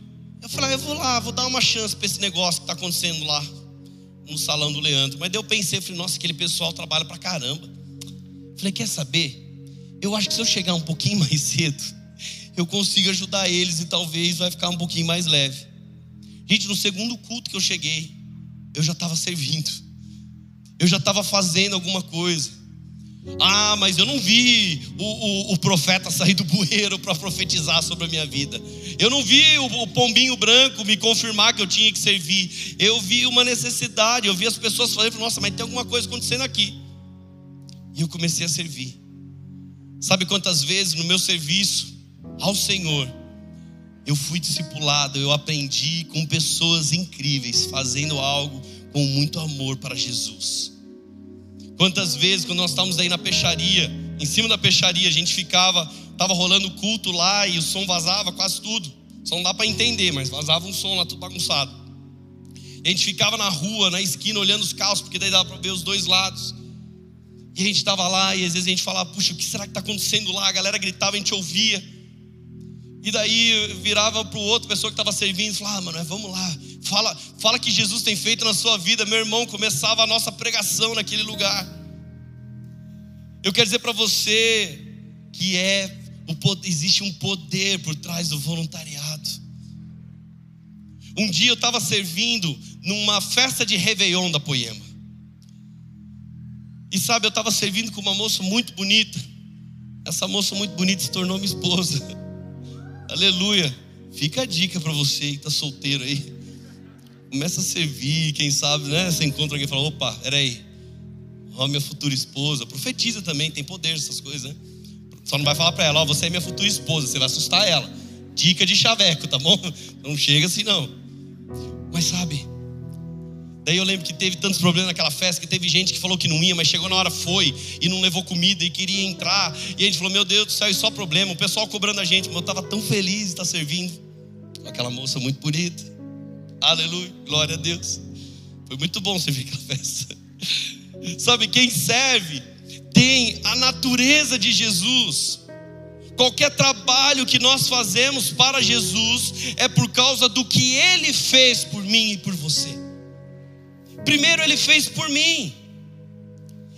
eu falei, ah, eu vou lá, vou dar uma chance para esse negócio que está acontecendo lá no salão do Leandro. Mas daí eu pensei, falei, nossa, aquele pessoal trabalha para caramba. Falei, quer saber? Eu acho que se eu chegar um pouquinho mais cedo, eu consigo ajudar eles e talvez vai ficar um pouquinho mais leve. Gente, no segundo culto que eu cheguei, eu já estava servindo, eu já estava fazendo alguma coisa. Ah, mas eu não vi o, o, o profeta sair do bueiro para profetizar sobre a minha vida. Eu não vi o, o, pombinho branco me confirmar que eu tinha que servir. Eu vi uma necessidade, eu vi as pessoas falando, nossa, mas tem alguma coisa acontecendo aqui. E eu comecei a servir. Sabe quantas vezes no meu serviço ao Senhor, eu fui discipulado, eu aprendi com pessoas incríveis, fazendo algo com muito amor para Jesus. Quantas vezes, quando nós estávamos aí na peixaria, em cima da peixaria, a gente ficava, estava rolando culto lá e o som vazava quase tudo. Só não dá para entender, mas vazava um som lá tudo bagunçado. E a gente ficava na rua, na esquina, olhando os carros, porque daí dava para ver os dois lados. E a gente estava lá e às vezes a gente falava, puxa, o que será que está acontecendo lá? A galera gritava, a gente ouvia. E daí virava para o outro pessoa que estava servindo e falava, ah, mano, vamos lá, fala, fala que Jesus tem feito na sua vida. Meu irmão, começava a nossa pregação naquele lugar. Eu quero dizer para você que é o, existe um poder por trás do voluntariado. Um dia eu estava servindo numa festa de Réveillon da Poema. E sabe, eu estava servindo com uma moça muito bonita. Essa moça muito bonita se tornou minha esposa. Aleluia. Fica a dica para você que está solteiro aí. Começa a servir, quem sabe, né? Você encontra alguém e fala: opa, peraí. Ó, minha futura esposa. Profetiza também, tem poder essas coisas, né? Só não vai falar para ela: ó, você é minha futura esposa, você vai assustar ela. Dica de chaveco, tá bom? Não chega assim, não. Mas sabe, Daí eu lembro que teve tantos problemas naquela festa que teve gente que falou que não ia, mas chegou na hora foi e não levou comida e queria entrar. E a gente falou: Meu Deus do céu, é só problema. O pessoal cobrando a gente, mas eu estava tão feliz de estar servindo. Aquela moça muito bonita. Aleluia, glória a Deus. Foi muito bom servir aquela festa. Sabe, quem serve tem a natureza de Jesus. Qualquer trabalho que nós fazemos para Jesus é por causa do que Ele fez por mim e por você. Primeiro ele fez por mim.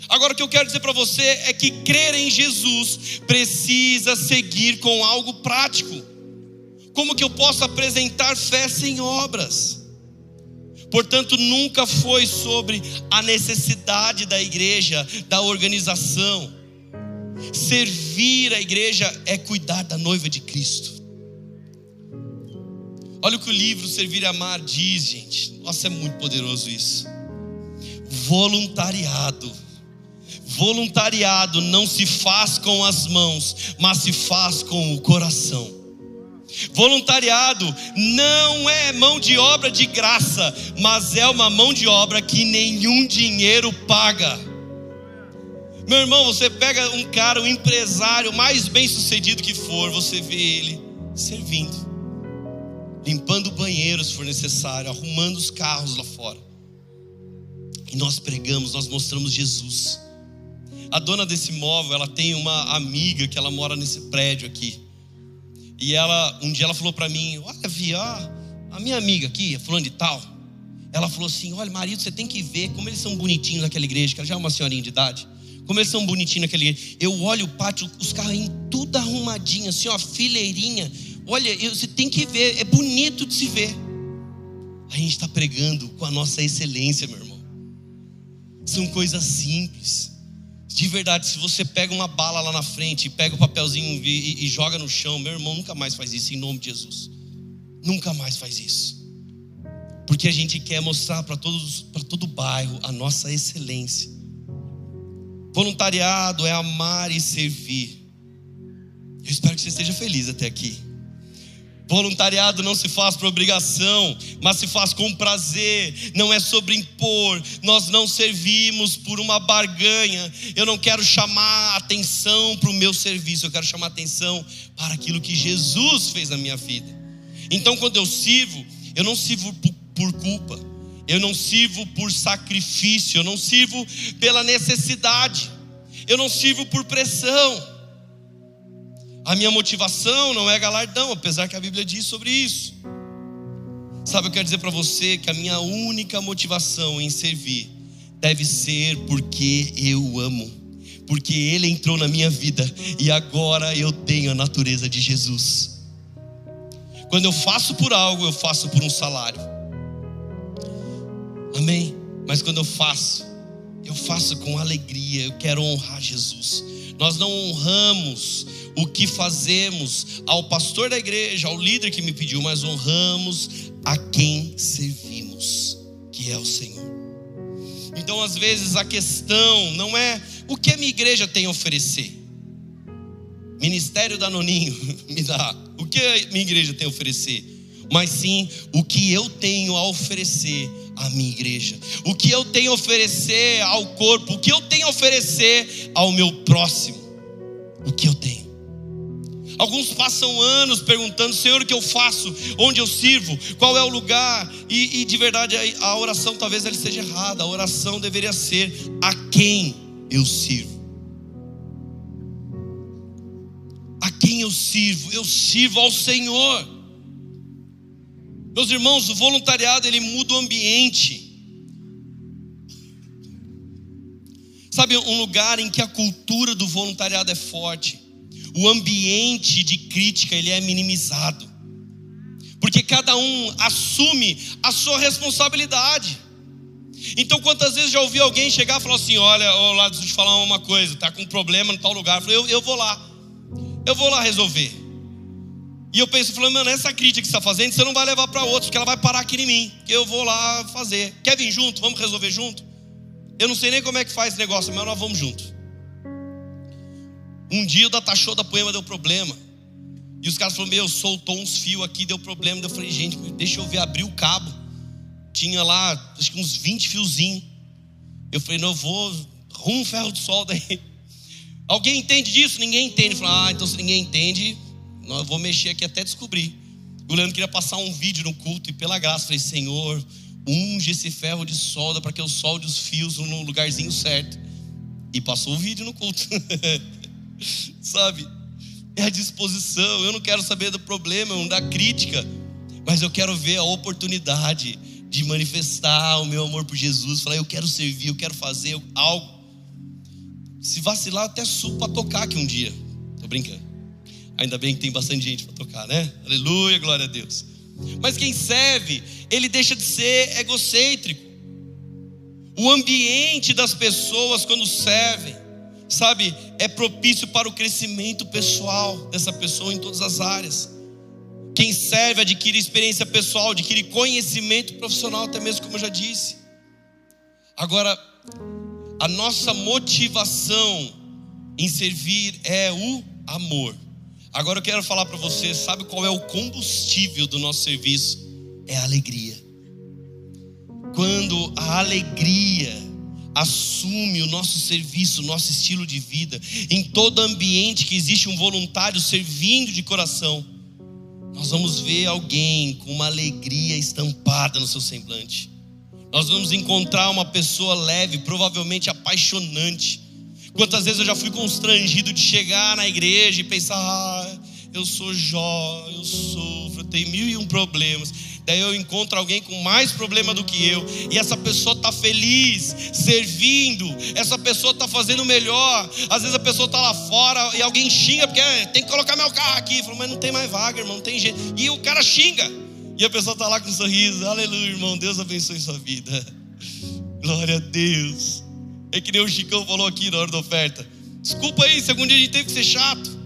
Agora o que eu quero dizer para você é que crer em Jesus precisa seguir com algo prático. Como que eu posso apresentar fé sem obras? Portanto, nunca foi sobre a necessidade da igreja, da organização. Servir a igreja é cuidar da noiva de Cristo. Olha o que o livro Servir e Amar diz, gente. Nossa, é muito poderoso isso. Voluntariado Voluntariado não se faz com as mãos, mas se faz com o coração. Voluntariado não é mão de obra de graça, mas é uma mão de obra que nenhum dinheiro paga. Meu irmão, você pega um cara, um empresário mais bem sucedido que for, você vê ele servindo, limpando o banheiro se for necessário, arrumando os carros lá fora. E nós pregamos, nós mostramos Jesus. A dona desse móvel, ela tem uma amiga que ela mora nesse prédio aqui. E ela, um dia ela falou para mim: Olha, Vi, ó, a minha amiga aqui, fulano de tal. Ela falou assim: Olha, marido, você tem que ver como eles são bonitinhos naquela igreja, que ela já é uma senhorinha de idade. Como eles são bonitinhos naquela igreja. Eu olho o pátio, os carrinhos tudo arrumadinho, assim, ó, fileirinha. Olha, você tem que ver, é bonito de se ver. A gente está pregando com a nossa excelência, meu irmão. São coisas simples. De verdade, se você pega uma bala lá na frente, pega o papelzinho e, e, e, joga no chão, meu irmão, nunca mais faz isso em nome de Jesus. Nunca mais faz isso. Porque a gente quer mostrar para todo bairro a nossa excelência. Voluntariado é amar e servir. Eu espero que você esteja feliz até aqui. Voluntariado não se faz por obrigação, mas se faz com prazer, não é sobre impor. Nós não servimos por uma barganha. Eu não quero chamar atenção para o meu serviço, eu quero chamar atenção para aquilo que Jesus fez na minha vida. Então, quando eu sirvo, eu não sirvo por culpa, eu não sirvo por sacrifício, eu não sirvo pela necessidade, eu não sirvo por pressão. A minha motivação não é galardão, apesar que a Bíblia diz sobre isso. Sabe, eu quero dizer para você que a minha única motivação em servir deve ser porque eu amo, porque Ele entrou na minha vida e agora eu tenho a natureza de Jesus. Quando eu faço por algo, eu faço por um salário. Amém? Mas quando eu faço, eu faço com alegria, eu quero honrar Jesus. Nós não honramos o que fazemos ao pastor da igreja, ao líder que me pediu, mas honramos a quem servimos, que é o Senhor. Então, às vezes, a questão não é o que a minha igreja tem a oferecer. Ministério da Noninho me dá. O que a minha igreja tem a oferecer? Mas sim o que eu tenho a oferecer à minha igreja. O que eu tenho a oferecer ao corpo. O que eu tenho a oferecer ao meu próximo. O que eu tenho. Alguns passam anos perguntando: Senhor, o que eu faço? Onde eu sirvo? Qual é o lugar? E, e de verdade a oração talvez ela esteja errada. A oração deveria ser: a quem eu sirvo? A quem eu sirvo? Eu sirvo ao Senhor. Meus irmãos, o voluntariado ele muda o ambiente. Sabe, um lugar em que a cultura do voluntariado é forte o ambiente de crítica ele é minimizado. Porque cada um assume a sua responsabilidade. Então, quantas vezes já ouvi alguém chegar e falar assim: Olha, oh, lá, deixa eu te falar uma coisa, tá com um problema no tal lugar. Eu eu, eu vou lá, eu vou lá resolver. E eu penso, falando, mano, essa crítica que você está fazendo, você não vai levar para outros, porque ela vai parar aqui em mim, que eu vou lá fazer. Quer vir junto? Vamos resolver junto? Eu não sei nem como é que faz esse negócio, mas nós vamos junto. Um dia o datachou da poema deu problema. E os caras falaram: Meu, soltou uns fios aqui, deu problema. Eu falei: Gente, deixa eu ver, abri o cabo. Tinha lá, acho que uns 20 fiozinhos. Eu falei: Não, eu vou, rumo um ferro de solda aí. Alguém entende disso? Ninguém entende. Eu falei: Ah, então se ninguém entende, eu vou mexer aqui até descobrir. O Leandro queria passar um vídeo no culto e pela graça, falei: Senhor, unge esse ferro de solda para que eu solde os fios no lugarzinho certo. E passou o vídeo no culto. sabe? É a disposição. Eu não quero saber do problema, não da crítica, mas eu quero ver a oportunidade de manifestar o meu amor por Jesus. Falar, eu quero servir, eu quero fazer algo. Se vacilar, até subo para tocar aqui um dia. Tô brincando. Ainda bem que tem bastante gente para tocar, né? Aleluia, glória a Deus. Mas quem serve, ele deixa de ser egocêntrico. O ambiente das pessoas quando servem sabe, é propício para o crescimento pessoal dessa pessoa em todas as áreas. Quem serve adquire experiência pessoal, adquire conhecimento profissional, até mesmo como eu já disse. Agora, a nossa motivação em servir é o amor. Agora eu quero falar para você, sabe qual é o combustível do nosso serviço? É a alegria. Quando a alegria assume o nosso serviço, o nosso estilo de vida, em todo ambiente que existe um voluntário servindo de coração, nós vamos ver alguém com uma alegria estampada no seu semblante. Nós vamos encontrar uma pessoa leve, provavelmente apaixonante, Quantas vezes eu já fui constrangido de chegar na igreja e pensar, ah, eu sou Jó, eu sofro, eu tenho mil e um problemas. Daí eu encontro alguém com mais problema do que eu, e essa pessoa está feliz, servindo, essa pessoa está fazendo melhor. Às vezes a pessoa está lá fora e alguém xinga, porque é, tem que colocar meu carro aqui. Fala, mas não tem mais vaga, irmão, não tem jeito. E o cara xinga, e a pessoa está lá com um sorriso, aleluia, irmão, Deus abençoe sua vida. Glória a Deus. É que nem o Chicão falou aqui na hora da oferta. Desculpa aí, segundo dia a gente teve que ser chato.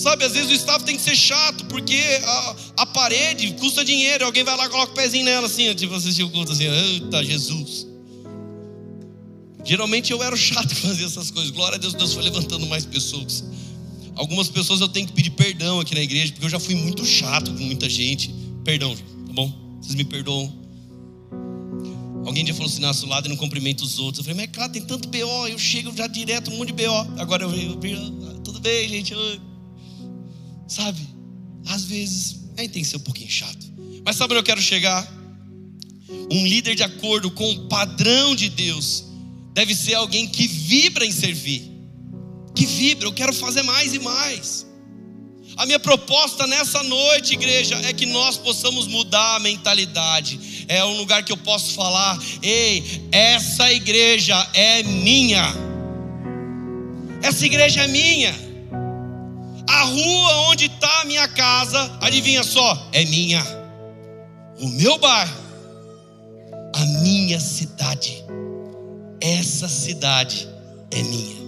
Sabe, às vezes o staff tem que ser chato, porque a, a parede custa dinheiro. Alguém vai lá e coloca o pezinho nela assim, tipo assistir o culto assim, eita Jesus. Geralmente eu era chato fazer essas coisas. Glória a Deus, Deus foi levantando mais pessoas. Algumas pessoas eu tenho que pedir perdão aqui na igreja, porque eu já fui muito chato com muita gente. Perdão, tá bom? Vocês me perdoam. Alguém já falou assim, nasce lado e não cumprimenta os outros. Eu falei, mas cara, tem tanto BO, eu chego já direto, um monte de BO. Agora eu vejo, tudo bem, gente. Eu... Sabe? Às vezes, aí tem que ser um pouquinho chato. Mas sabe onde eu quero chegar? Um líder de acordo com o padrão de Deus deve ser alguém que vibra em servir. Que vibra, eu quero fazer mais e mais. A minha proposta nessa noite, igreja, é que nós possamos mudar a mentalidade. É um lugar que eu posso falar: ei, essa igreja é minha. Essa igreja é minha. A rua onde está a minha casa, adivinha só, é minha. O meu bairro, a minha cidade, essa cidade é minha.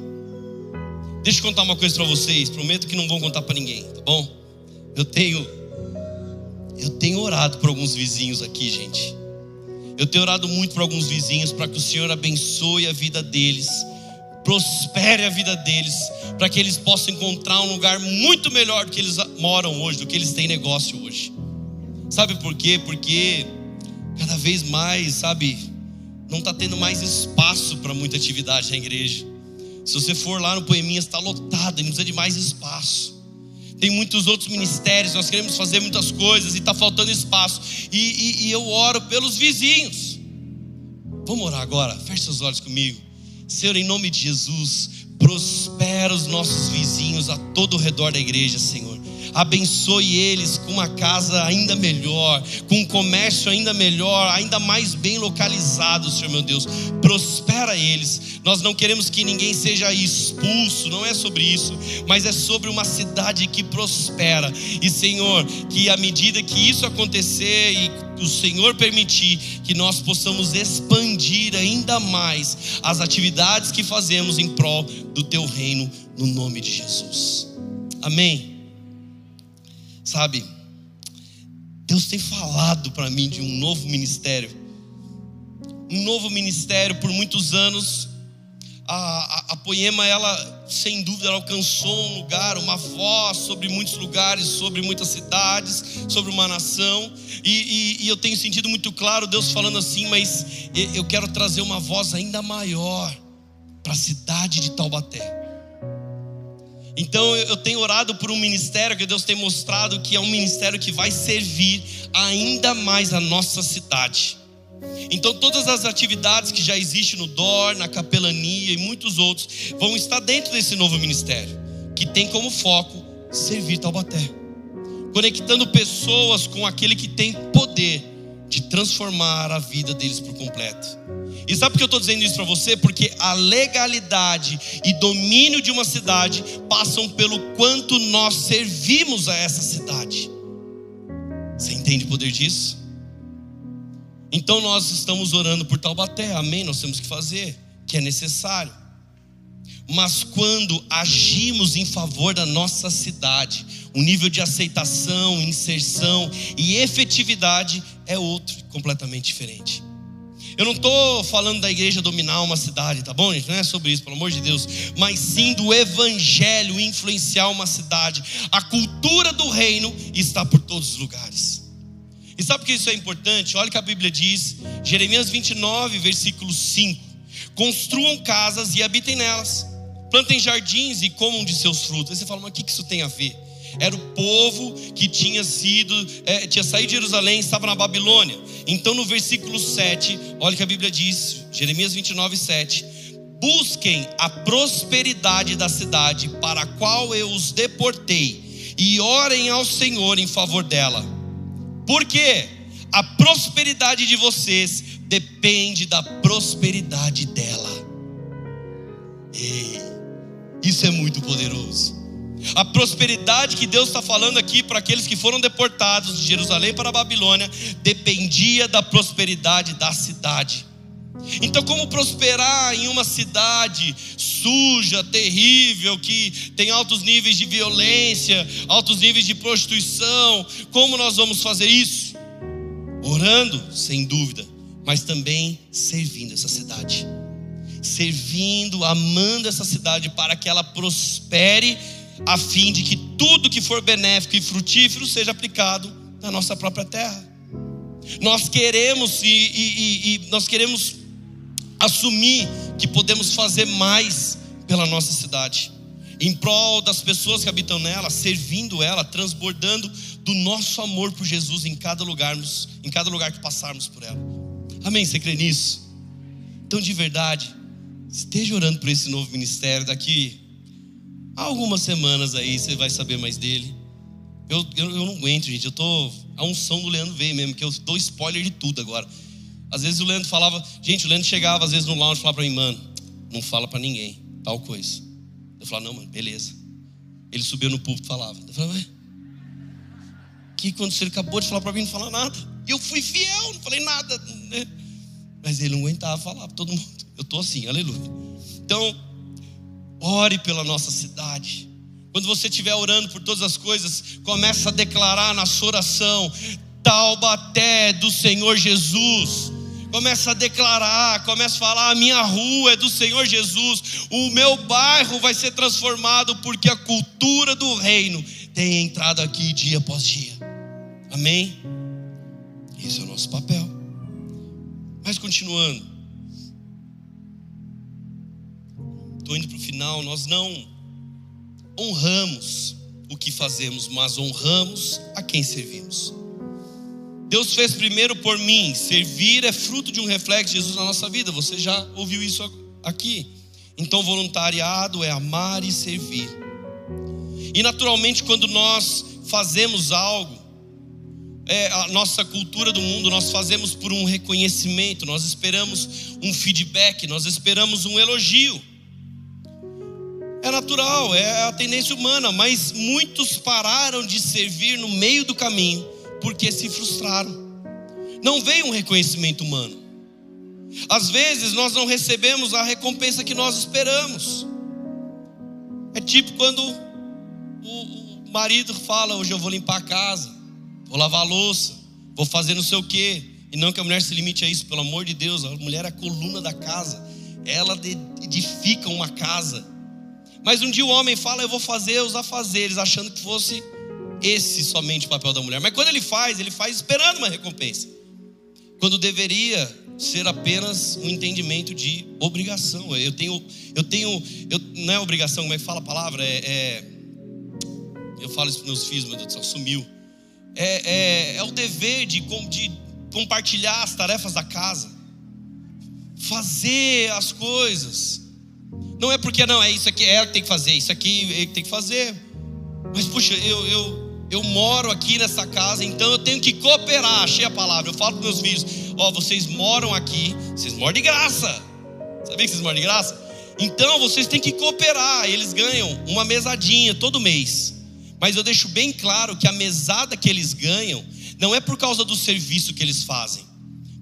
Deixa eu contar uma coisa para vocês, prometo que não vão contar para ninguém, tá bom? Eu tenho eu tenho orado por alguns vizinhos aqui, gente. Eu tenho orado muito por alguns vizinhos para que o Senhor abençoe a vida deles, prospere a vida deles, para que eles possam encontrar um lugar muito melhor do que eles moram hoje, do que eles têm negócio hoje. Sabe por quê? Porque cada vez mais, sabe, não está tendo mais espaço para muita atividade na igreja. Se você for lá no Poeminhas, está lotado, e precisa de mais espaço. Tem muitos outros ministérios, nós queremos fazer muitas coisas e está faltando espaço. E, e, e eu oro pelos vizinhos. Vamos orar agora? Feche seus olhos comigo. Senhor, em nome de Jesus, prospera os nossos vizinhos a todo o redor da igreja, Senhor abençoe eles com uma casa ainda melhor, com um comércio ainda melhor, ainda mais bem localizado, Senhor meu Deus. Prospera eles. Nós não queremos que ninguém seja expulso, não é sobre isso, mas é sobre uma cidade que prospera. E Senhor, que à medida que isso acontecer e o Senhor permitir que nós possamos expandir ainda mais as atividades que fazemos em prol do teu reino, no nome de Jesus. Amém. Sabe, Deus tem falado para mim de um novo ministério. Um novo ministério por muitos anos. A, a, a, Poema, ela, sem dúvida, ela alcançou um lugar, uma voz sobre muitos lugares, sobre muitas cidades, sobre uma nação. E, e, e eu tenho sentido muito claro Deus falando assim, mas eu quero trazer uma voz ainda maior para a cidade de Taubaté. Então eu tenho orado por um ministério que Deus tem mostrado que é um ministério que vai servir ainda mais a nossa cidade. Então todas as atividades que já existem no DOR, na capelania e muitos outros vão estar dentro desse novo ministério, que tem como foco servir Taubaté. Conectando pessoas com aquele que tem poder de transformar a vida deles por completo. E sabe por que eu estou dizendo isso para você? Porque a legalidade e domínio de uma cidade passam pelo quanto nós servimos a essa cidade. Você entende o poder disso? Então nós estamos orando por Taubaté, amém? Nós temos que fazer, que é necessário. Mas quando agimos em favor da nossa cidade, o nível de aceitação, inserção e efetividade é outro, completamente diferente. Eu não estou falando da igreja dominar uma cidade, tá bom, gente? Não é sobre isso, pelo amor de Deus. Mas sim do evangelho influenciar uma cidade. A cultura do reino está por todos os lugares. E sabe por que isso é importante? Olha o que a Bíblia diz, Jeremias 29, versículo 5: Construam casas e habitem nelas, plantem jardins e comam de seus frutos. Aí você fala, mas o que isso tem a ver? era o povo que tinha sido, é, tinha saído de Jerusalém, estava na Babilônia. Então no versículo 7, olha o que a Bíblia diz, Jeremias 29, 7. Busquem a prosperidade da cidade para a qual eu os deportei, e orem ao Senhor em favor dela. Por quê? A prosperidade de vocês depende da prosperidade dela. Ei, isso é muito poderoso. A prosperidade que Deus está falando aqui para aqueles que foram deportados de Jerusalém para a Babilônia dependia da prosperidade da cidade. Então, como prosperar em uma cidade suja, terrível, que tem altos níveis de violência, altos níveis de prostituição? Como nós vamos fazer isso? Orando, sem dúvida, mas também servindo essa cidade. Servindo, amando essa cidade para que ela prospere a fim de que tudo que for benéfico e frutífero seja aplicado na nossa própria terra. Nós queremos e, e, e, nós queremos assumir que podemos fazer mais pela nossa cidade, em prol das pessoas que habitam nela, servindo ela, transbordando do nosso amor por Jesus em cada lugar, em cada lugar que passarmos por ela. Amém? Você crê nisso? Então, de verdade, esteja orando por esse novo ministério daqui Há algumas semanas aí você vai saber mais dele. Eu, eu, eu não aguento, gente. Eu tô. A unção do Leandro veio mesmo, que eu dou spoiler de tudo agora. Às vezes o Leandro falava, gente, o Leandro chegava às vezes no lounge e falava para mim, mano, não fala para ninguém, tal coisa. Eu falava, não, mano, beleza. Ele subiu no púlpito e falava. Eu falava, ué, que quando ele acabou de falar para mim, não falar nada. E eu fui fiel, não falei nada. Né? Mas ele não aguentava falar para todo mundo. Eu tô assim, aleluia. Então, Ore pela nossa cidade. Quando você estiver orando por todas as coisas, começa a declarar na sua oração: Taubaté do Senhor Jesus. Começa a declarar, começa a falar: a minha rua é do Senhor Jesus, o meu bairro vai ser transformado, porque a cultura do reino tem entrado aqui dia após dia. Amém? Esse é o nosso papel. Mas continuando, estou indo para o final, nós não honramos o que fazemos, mas honramos a quem servimos. Deus fez primeiro por mim, servir é fruto de um reflexo de Jesus na nossa vida, você já ouviu isso aqui. Então, voluntariado é amar e servir. E naturalmente, quando nós fazemos algo, é a nossa cultura do mundo, nós fazemos por um reconhecimento, nós esperamos um feedback, nós esperamos um elogio. É natural, é a tendência humana, mas muitos pararam de servir no meio do caminho porque se frustraram. Não veio um reconhecimento humano. Às vezes nós não recebemos a recompensa que nós esperamos. É tipo quando o, marido fala: Hoje eu vou limpar a casa, vou lavar a louça, vou fazer não sei o quê. E não que a mulher se limite a isso, pelo amor de Deus, a mulher é a coluna da casa, ela edifica uma casa. Mas um dia o homem fala, eu vou fazer os afazeres, achando que fosse esse somente o papel da mulher. Mas quando ele faz, ele faz esperando uma recompensa. Quando deveria ser apenas um entendimento de obrigação. Eu tenho, eu tenho, eu, não é obrigação, como é que fala a palavra? É, é eu falo isso para meus filhos, meu Deus do céu, sumiu. É, é, é o dever de, de compartilhar as tarefas da casa, fazer as coisas. Não é porque não, é isso aqui, é ela que tem que fazer, isso aqui ele tem que fazer. Mas puxa, eu, eu, eu moro aqui nessa casa, então eu tenho que cooperar. Achei a palavra. Eu falo para meus filhos: Ó, oh, vocês moram aqui, vocês moram de graça. Sabia que vocês moram de graça? Então vocês têm que cooperar. Eles ganham uma mesadinha todo mês. Mas eu deixo bem claro que a mesada que eles ganham não é por causa do serviço que eles fazem,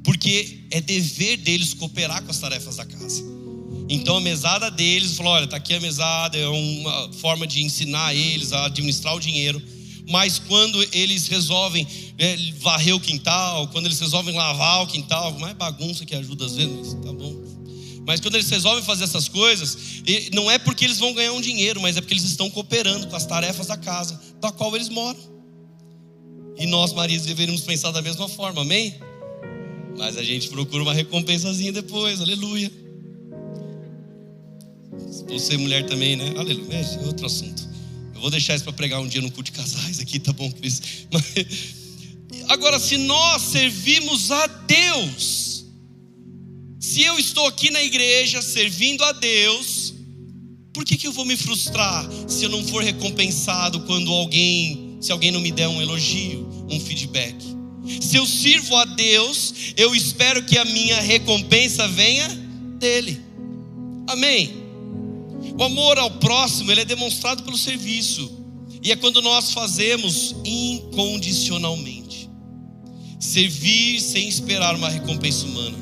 porque é dever deles cooperar com as tarefas da casa. Então a mesada deles falou: olha, está aqui a mesada, é uma forma de ensinar eles a administrar o dinheiro. mas quando eles resolvem é, varrer o quintal, quando eles resolvem lavar o quintal, mais bagunça que ajuda às vezes, mas tá bom. Mas quando eles resolvem fazer essas coisas, não é porque eles vão ganhar um dinheiro, mas é porque eles estão cooperando com as tarefas da casa, da qual eles moram. E nós, maridos, deveríamos pensar da mesma forma, amém? Mas a gente procura uma recompensazinha depois, aleluia. Você, mulher, também, né? Aleluia, é outro assunto. Eu vou deixar isso para pregar um dia no culto de casais aqui, tá bom, Cris? Mas, agora, se nós servimos a Deus, se eu estou aqui na igreja servindo a Deus, por que, que eu vou me frustrar se eu não for recompensado quando alguém, se alguém não me der um elogio, um feedback? Se eu sirvo a Deus, eu espero que a minha recompensa venha dele. Amém. O amor ao próximo, ele é demonstrado pelo serviço. E é quando nós fazemos incondicionalmente. Servir sem esperar uma recompensa humana.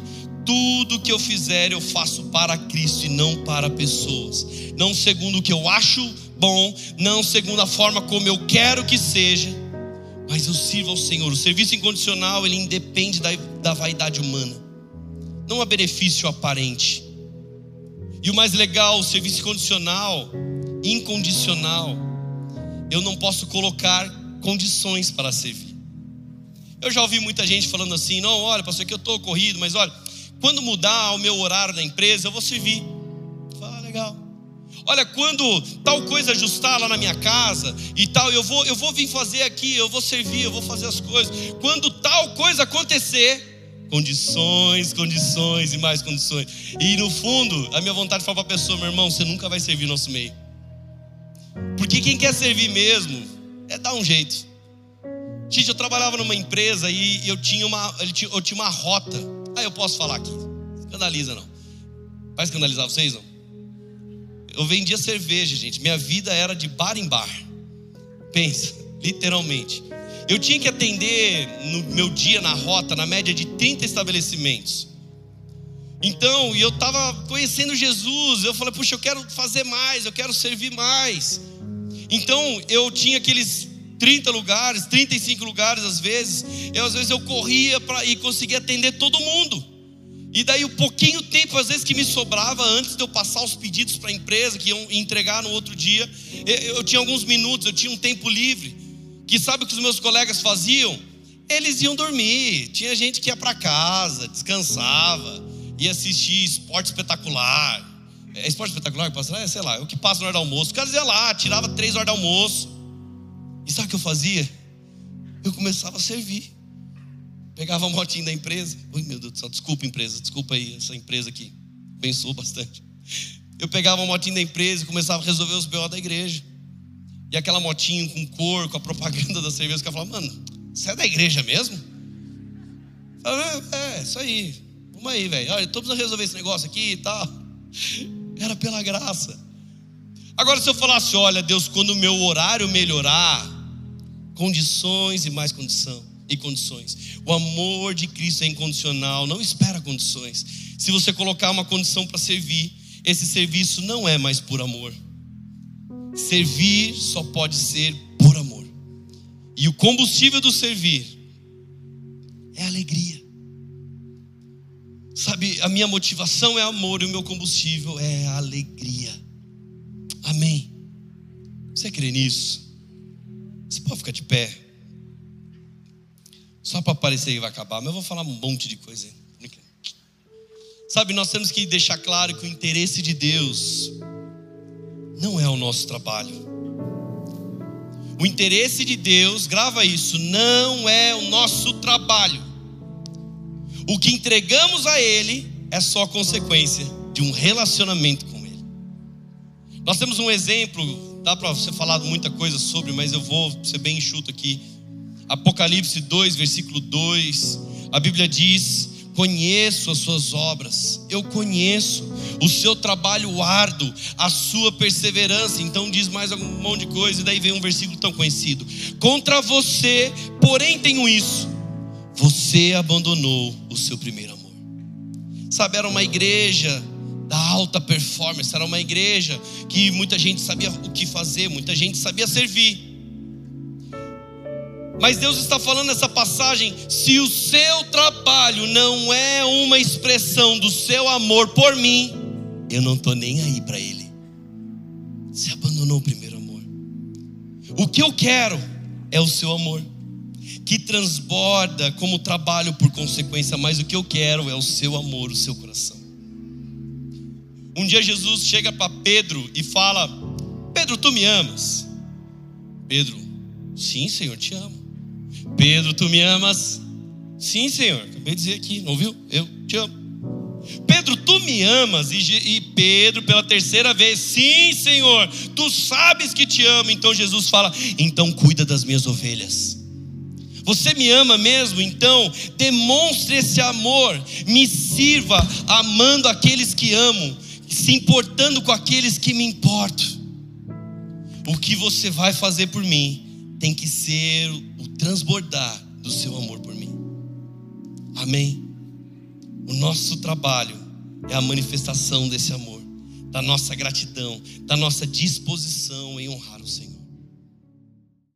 Tudo que eu fizer, eu faço para Cristo e não para pessoas. Não segundo o que eu acho bom, não segundo a forma como eu quero que seja, mas eu sirvo ao Senhor. O serviço incondicional, ele independe da, da vaidade humana, não há benefício aparente. E o mais legal, o serviço incondicional, incondicional, eu não posso colocar condições para servir. Eu já ouvi muita gente falando assim: não, olha, pastor, que eu estou corrido, mas olha, quando mudar o meu horário na empresa, eu vou servir. Fala, ah, legal. Olha, quando tal coisa ajustar lá na minha casa e tal, eu vou, eu vou vir fazer aqui, eu vou servir, eu vou fazer as coisas. Quando tal coisa acontecer, condições, condições e mais condições. E no fundo, a minha vontade de falar para a pessoa, meu irmão, você nunca vai servir nosso meio. Porque quem quer servir mesmo é dar um jeito. Gente, eu trabalhava numa empresa e eu tinha uma, eu tinha uma rota. Ah, eu posso falar aqui. Escandaliza não. Vai escandalizar vocês não? Eu vendia cerveja, gente. Minha vida era de bar em bar. Pensa, literalmente. Eu tinha que atender no meu dia na rota, na média de 30 estabelecimentos. Então, e eu estava conhecendo Jesus. Eu falei, puxa, eu quero fazer mais, eu quero servir mais. Então, eu tinha aqueles 30 lugares, 35 lugares às vezes. E às vezes eu corria para e conseguia atender todo mundo. E daí o pouquinho tempo, às vezes, que me sobrava antes de eu passar os pedidos para a empresa, que iam entregar no outro dia, eu, tinha alguns minutos, eu tinha um tempo livre. Que sabe o que os meus colegas faziam? Eles iam dormir. Tinha gente que ia para casa, descansava, ia assistir esporte espetacular. É esporte espetacular que passa? É, sei lá, é o que passa na hora do almoço. O cara ia lá, tirava três horas do almoço. E sabe o que eu fazia? Eu começava a servir. Pegava a motinha da empresa. Ui, meu Deus do céu, desculpa, empresa, desculpa aí, essa empresa aqui. Pensou bastante. Eu pegava a motinha da empresa e começava a resolver os BO da igreja. E aquela motinha com cor, com a propaganda da cerveja, o cara falava, mano, você é da igreja mesmo? Falava, é, é, isso aí. Vamos aí, velho. Olha, estou precisando resolver esse negócio aqui e tal. Era pela graça. Agora, se eu falasse, olha, Deus, quando o meu horário melhorar, condições e mais condição e condições. O amor de Cristo é incondicional, não espera condições. Se você colocar uma condição para servir, esse serviço não é mais por amor. Servir só pode ser por amor. E o combustível do servir é alegria. Sabe, a minha motivação é amor e o meu combustível é alegria. Amém. Você crê nisso? Você pode ficar de pé. Só para parecer que vai acabar, mas eu vou falar um monte de coisa. Sabe, nós temos que deixar claro que o interesse de Deus não é o nosso trabalho. O interesse de Deus, grava isso, não é o nosso trabalho. O que entregamos a Ele é só consequência de um relacionamento com Ele. Nós temos um exemplo, dá para você falar muita coisa sobre, mas eu vou ser bem enxuto aqui. Apocalipse 2, versículo 2, a Bíblia diz: Conheço as suas obras, eu conheço o seu trabalho árduo, a sua perseverança. Então diz mais um monte de coisa, e daí vem um versículo tão conhecido: Contra você, porém, tenho isso, você abandonou o seu primeiro amor. Sabe, era uma igreja da alta performance, era uma igreja que muita gente sabia o que fazer, muita gente sabia servir Mas Deus está falando nessa passagem: se o seu trabalho não é uma expressão do seu amor por mim, eu não estou nem aí para Ele. Você abandonou o primeiro amor. O que eu quero é o seu amor, que transborda como trabalho por consequência, mas o que eu quero é o seu amor, o seu coração. Um dia Jesus chega para Pedro e fala: Pedro, tu me amas? Pedro, sim, Senhor, te amo. Pedro, tu me amas? Sim, Senhor. Acabei de dizer aqui, não viu? Eu te amo. Pedro, tu me amas? E, e, Pedro, pela terceira vez, sim, Senhor, tu sabes que te amo. Então Jesus fala: então cuida das minhas ovelhas. Você me ama mesmo? Então demonstre esse amor, me sirva amando aqueles que amo, se importando com aqueles que me importam. O que você vai fazer por mim tem que ser o transbordar do seu amor por mim. Amém. O nosso trabalho é a manifestação desse amor, da nossa gratidão, da nossa disposição em honrar o Senhor.